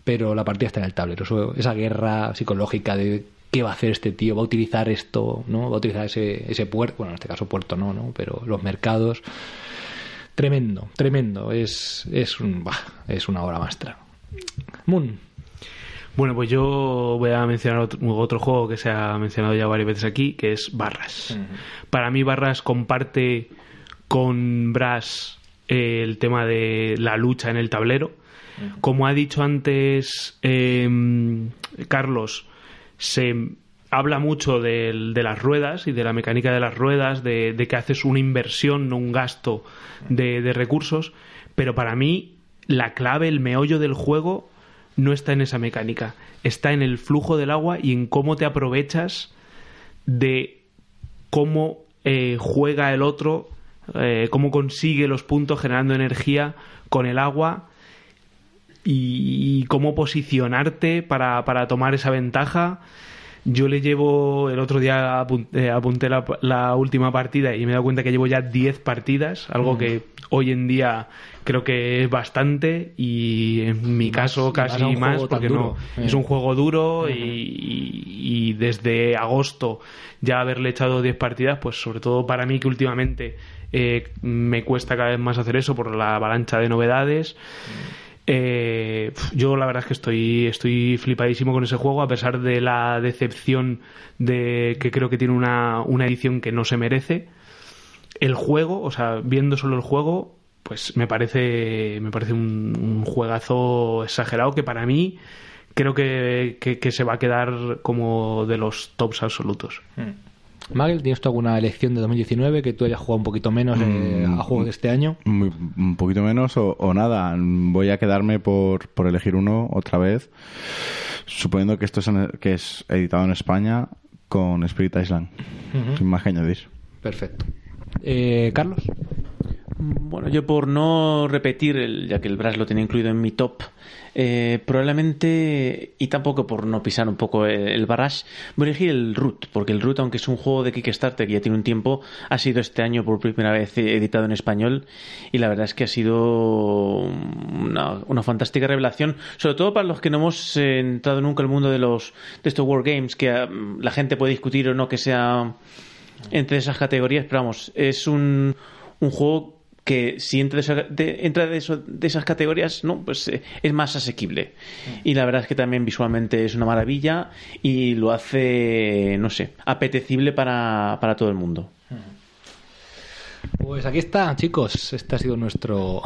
Pero la partida está en el tablero. Esa guerra psicológica de qué va a hacer este tío, va a utilizar esto, ¿no? Va a utilizar ese, ese puerto, bueno, en este caso puerto no, ¿no? Pero los mercados. Tremendo, tremendo. Es, es, un, bah, es una obra maestra. Moon. Bueno, pues yo voy a mencionar otro, otro juego que se ha mencionado ya varias veces aquí, que es Barras. Para mí Barras comparte con Brass eh, el tema de la lucha en el tablero. Como ha dicho antes eh, Carlos, se habla mucho de, las ruedas y de la mecánica de las ruedas, de, que haces una inversión, no un gasto de, recursos, pero para mí la clave, el meollo del juego no está en esa mecánica, está en el flujo del agua y en cómo te aprovechas de cómo eh, juega el otro, eh, cómo consigue los puntos generando energía con el agua y, cómo posicionarte para tomar esa ventaja. Yo le llevo, el otro día eh, apunté la, la última partida y me he dado cuenta que llevo ya 10 partidas, algo que hoy en día creo que es bastante y en mi caso casi más, porque no, es Eh. un juego duro y, y- y desde agosto ya haberle echado 10 partidas, pues sobre todo para mí que últimamente eh, me cuesta cada vez más hacer eso por la avalancha de novedades. Eh, yo la verdad es que estoy, estoy flipadísimo con ese juego, a pesar de la decepción de que creo que tiene una, una edición que no se merece. El juego, o sea, viendo solo el juego, pues me parece, me parece un, juegazo exagerado que para mí creo que, que- que se va a quedar como de los tops absolutos. Magel, ¿tienes tú alguna elección de 2019 que tú hayas jugado un poquito menos eh, Mm, a juegos de este año? Muy- un poquito menos o, o nada. Voy a quedarme por, por elegir uno otra vez, suponiendo que esto es, en- que es editado en España con Spirit Island. Sin más que añadir. Perfecto. Eh, Carlos. Bueno, yo por no repetir, el- ya que el Brass lo tenía incluido en mi top, eh, probablemente, y tampoco por no pisar un poco el, el voy a elegir el Root, porque el Root, aunque es un juego de Kickstarter que ya tiene un tiempo, ha sido este año por primera vez editado en español, y la verdad es que ha sido una, una fantástica revelación, sobre todo para los que no hemos eh, entrado nunca al mundo de los de estos Wargames, que ah, la gente puede discutir o no que sea entre esas categorías, pero vamos, es un, un juego que si entra de, esa- de- entra de, eso- de esas categorías, no, pues eh, es más asequible. Y la verdad es que también visualmente es una maravilla y lo hace, no sé, apetecible para, para todo el mundo. Pues aquí está, chicos. Este ha sido nuestro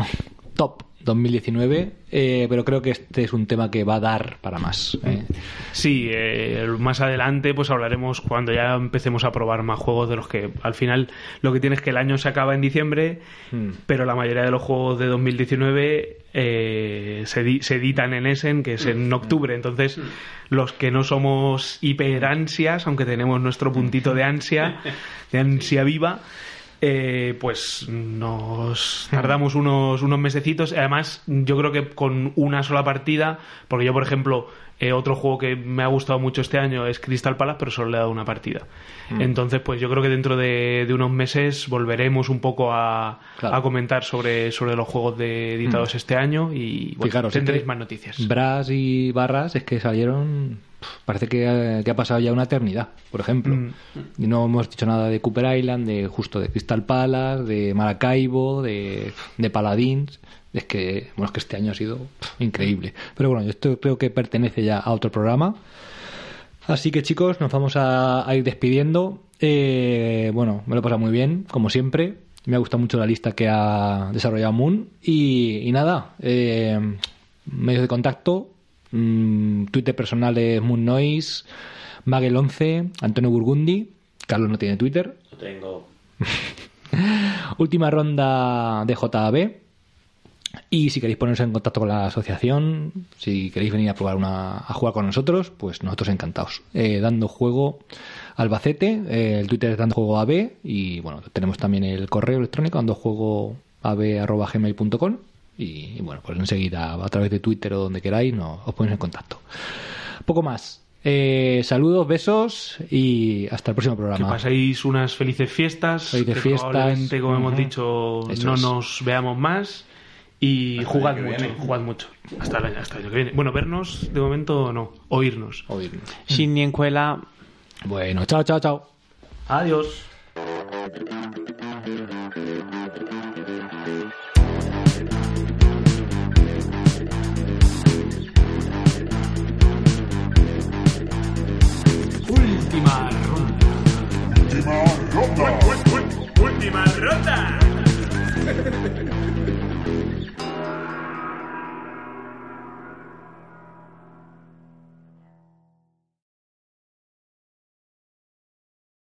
top 2019, eh, pero creo que este es un tema que va a dar para más. eh. Sí, eh, más adelante pues hablaremos cuando ya empecemos a probar más juegos de los que al final lo que tienes es que el año se acaba en diciembre, pero la mayoría de los juegos de 2019 eh, se, di- se editan en Essen, que es en octubre, entonces los que no somos hiper ansias, aunque tenemos nuestro puntito de ansia, de ansia viva, eh, pues nos tardamos unos, unos mesecitos. Además, yo creo que con una sola partida, porque yo, por ejemplo, eh, otro juego que me ha gustado mucho este año es Crystal Palace, pero solo le he dado una partida. Entonces, pues yo creo que dentro de, de unos meses volveremos un poco a, Claro. a comentar sobre, sobre los juegos de editados este año y bueno, Fijaros, tendréis más noticias. Brass y Barras es que salieron. Parece que, ha- que ha pasado ya una eternidad, por ejemplo. Mm. Y no hemos dicho nada de Cooper Island, de justo de Crystal Palace, de Maracaibo, de, de Paladins. Es que, bueno, es que este año ha sido increíble. Pero bueno, esto creo que pertenece ya a otro programa. Así que chicos, nos vamos a, a ir despidiendo. Eh, bueno, me lo he pasado muy bien, como siempre. Me ha gustado mucho la lista que ha desarrollado Moon. Y, y nada, eh, medios de contacto, mm, Twitter personal es Moon Noise, Magel11, Antonio Burgundi, Carlos no tiene Twitter. Lo tengo. Última ronda de JAB. Y si queréis poneros en contacto con la asociación, si queréis venir a probar una, a jugar con nosotros, pues nosotros encantados. Eh, dando juego Albacete, eh, el Twitter es dando juego AB y bueno, tenemos también el correo electrónico dando juego ab@gmail.com y, y bueno, pues enseguida a través de Twitter o donde queráis no, os ponéis en contacto. Poco más. Eh, saludos, besos y hasta el próximo Que programa. paséis unas felices fiestas. Felices que fiestas. Probablemente, como hemos dicho, Eso no es. nos veamos más. Y Hasta jugad mucho, viene. jugad mucho. Hasta el, año, hasta el año que viene. Bueno, vernos de momento no, oírnos. Oírnos. Sin ni encuela. Bueno, chao, chao, chao. Adiós. Última ronda. Última ronda. Última ronda.